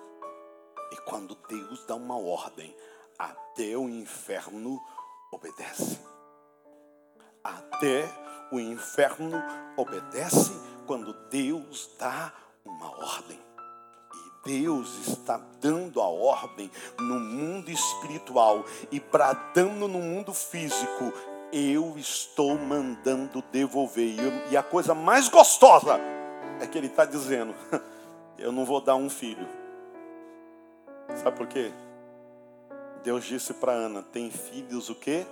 E quando Deus dá uma ordem, até o inferno obedece. Até o inferno obedece quando Deus dá uma ordem. E Deus está dando a ordem no mundo espiritual e bradando no mundo físico eu estou mandando devolver. E a coisa mais gostosa é que ele está dizendo: eu não vou dar um filho. Sabe por quê? Deus disse para Ana: tem filhos o quê?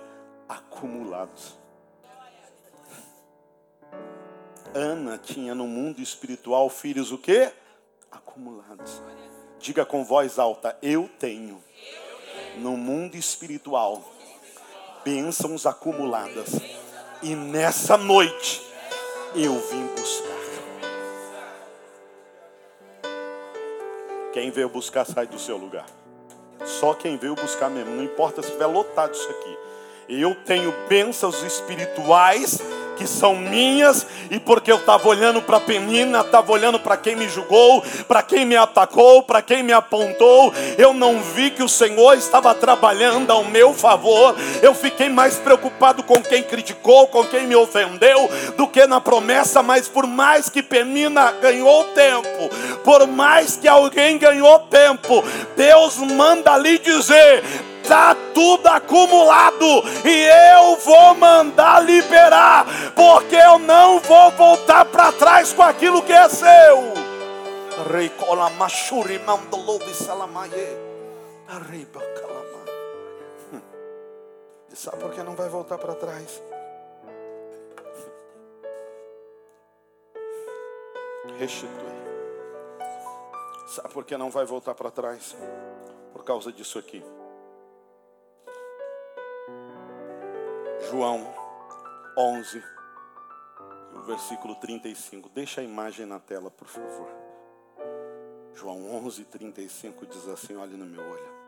Acumulados. Ana tinha no mundo espiritual filhos o quê? Acumulados. Diga com voz alta: eu tenho no mundo espiritual bênçãos acumuladas. E nessa noite eu vim buscar. Quem veio buscar sai do seu lugar. Só quem veio buscar mesmo. Não importa se estiver lotado isso aqui. Eu tenho bênçãos espirituais que são minhas, e porque eu estava olhando para a Penina, estava olhando para quem me julgou, para quem me atacou, para quem me apontou, eu não vi que o Senhor estava trabalhando ao meu favor, eu fiquei mais preocupado com quem criticou, com quem me ofendeu, do que na promessa, mas por mais que Penina ganhou tempo, por mais que alguém ganhou tempo, Deus manda lhe dizer: está tudo acumulado e eu vou mandar liberar, porque eu não vou voltar para trás com aquilo que é seu. Arriba. Hum. E sabe por que não vai voltar para trás? Restitui. Sabe por que não vai voltar para trás? Por causa disso aqui. João 11, o versículo 35. Deixa a imagem na tela, por favor. João 11, 35 diz assim: olhe no meu olho.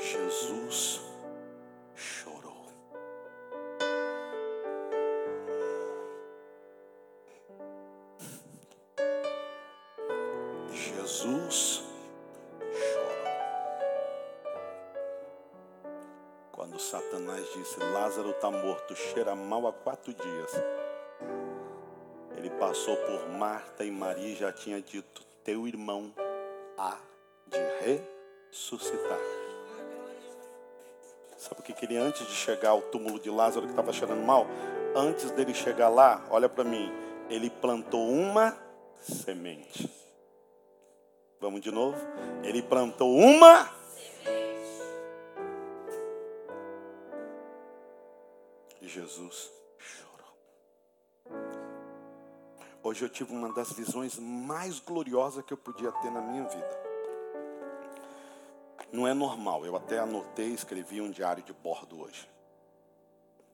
Jesus chorou. Jesus Quando Satanás disse: Lázaro está morto, cheira mal há quatro dias. Ele passou por Marta e Maria e já tinha dito: Teu irmão há de ressuscitar. Sabe o que ele, antes de chegar ao túmulo de Lázaro que estava cheirando mal, antes dele chegar lá, olha para mim, ele plantou uma semente. Vamos de novo? Ele plantou uma Jesus. Hoje eu tive uma das visões mais gloriosas que eu podia ter na minha vida. Não é normal, eu até anotei, escrevi um diário de bordo hoje.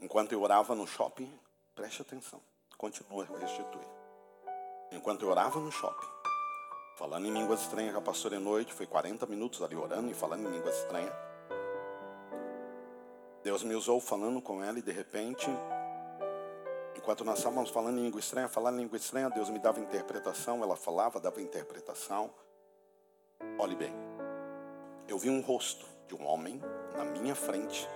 Enquanto eu orava no shopping, preste atenção, continua a restituir. Enquanto eu orava no shopping, falando em línguas estranhas com a pastora noite, foi 40 minutos ali orando e falando em línguas estranhas. Deus me usou falando com ela e de repente, enquanto nós estávamos falando em língua estranha, falando em língua estranha, Deus me dava interpretação, ela falava, dava interpretação. Olhe bem, eu vi um rosto de um homem na minha frente,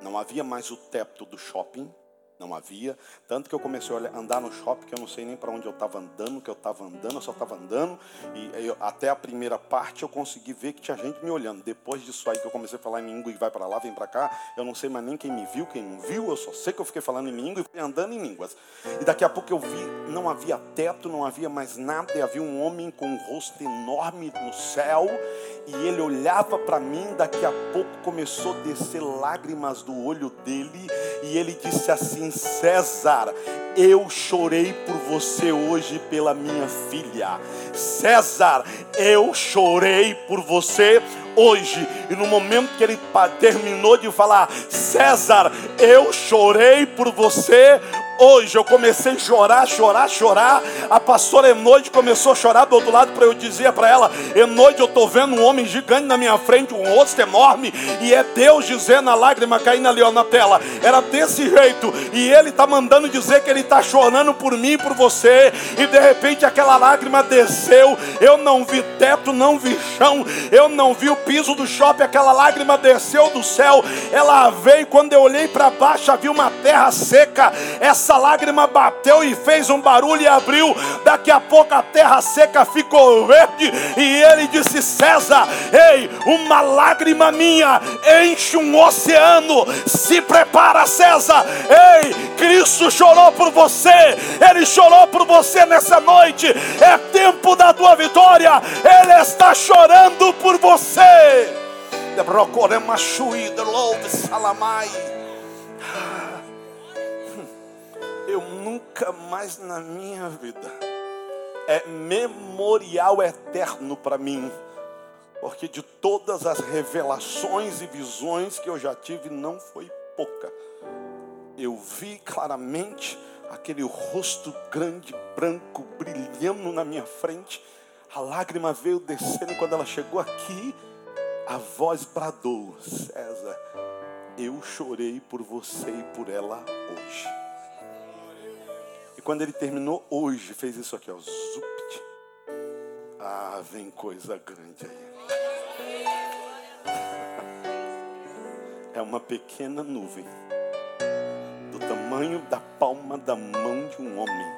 não havia mais o teto do shopping, não havia. Tanto que eu comecei a andar no shopping, que eu não sei nem para onde eu estava andando, que eu estava andando, eu só estava andando. E eu, até a primeira parte eu consegui ver que tinha gente me olhando. Depois disso aí que eu comecei a falar em língua e vai para lá, vem para cá, eu não sei mais nem quem me viu, quem não viu. Eu só sei que eu fiquei falando em língua e fui andando em línguas. E daqui a pouco eu vi, não havia teto, não havia mais nada, e havia um homem com um rosto enorme no céu. E ele olhava para mim, daqui a pouco começou a descer lágrimas do olho dele, e ele disse assim: César, eu chorei por você hoje pela minha filha. César, eu chorei por você hoje. E no momento que ele terminou de falar, César, eu chorei por você hoje. Eu comecei a chorar, chorar, chorar. A pastora Enoide começou a chorar do outro lado para eu dizer para ela: Enoide, eu estou vendo um homem gigante na minha frente, um rosto enorme, e é Deus dizendo a lágrima caindo ali ó, na tela. Era desse jeito, e ele está mandando dizer que ele está chorando por mim, por você, e de repente aquela lágrima desceu. Eu não vi teto, não vi chão, eu não vi o piso do shopping, aquela lágrima desceu do céu. Ela veio, quando eu olhei para baixo, havia uma terra seca. Essa essa lágrima bateu e fez um barulho e abriu. Daqui a pouco a terra seca ficou verde. E ele disse: César, ei, uma lágrima minha enche um oceano. Se prepara, César. Ei, Cristo chorou por você. Ele chorou por você nessa noite. É tempo da tua vitória. Ele está chorando por você. Salamai. Eu nunca mais na minha vida é memorial eterno para mim, porque de todas as revelações e visões que eu já tive, não foi pouca. Eu vi claramente aquele rosto grande, branco, brilhando na minha frente. A lágrima veio descendo quando ela chegou aqui. A voz bradou: César, eu chorei por você e por ela hoje. E quando ele terminou hoje, fez isso aqui, ó. Zupt. Ah, vem coisa grande aí. É uma pequena nuvem, do tamanho da palma da mão de um homem.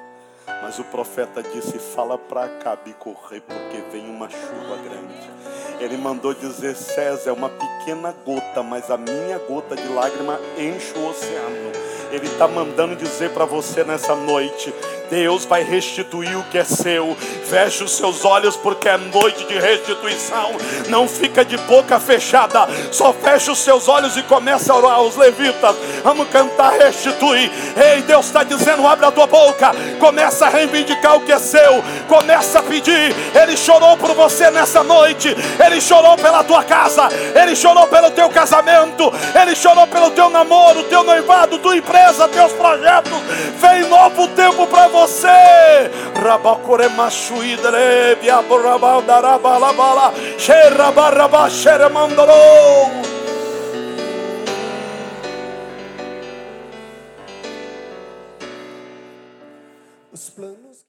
Mas o profeta disse: Fala para Acabe correr, porque vem uma chuva grande. Ele mandou dizer: César, é uma pequena gota, mas a minha gota de lágrima enche o oceano. Ele está mandando dizer para você nessa noite: Deus vai restituir o que é seu. Feche os seus olhos porque é noite de restituição. Não fica de boca fechada. Só feche os seus olhos e começa a orar os levitas. Vamos cantar, restituir. Ei, Deus está dizendo: abre a tua boca. Começa a reivindicar o que é seu. Começa a pedir. Ele chorou por você nessa noite. Ele chorou pela tua casa. Ele chorou pelo teu casamento. Ele chorou pelo teu namoro, teu noivado, tua empresa, teus projetos. Vem novo tempo para você você. Rabakore machuidre, biaborabal darabalabala, xerabaraba xeremandorou. Os planos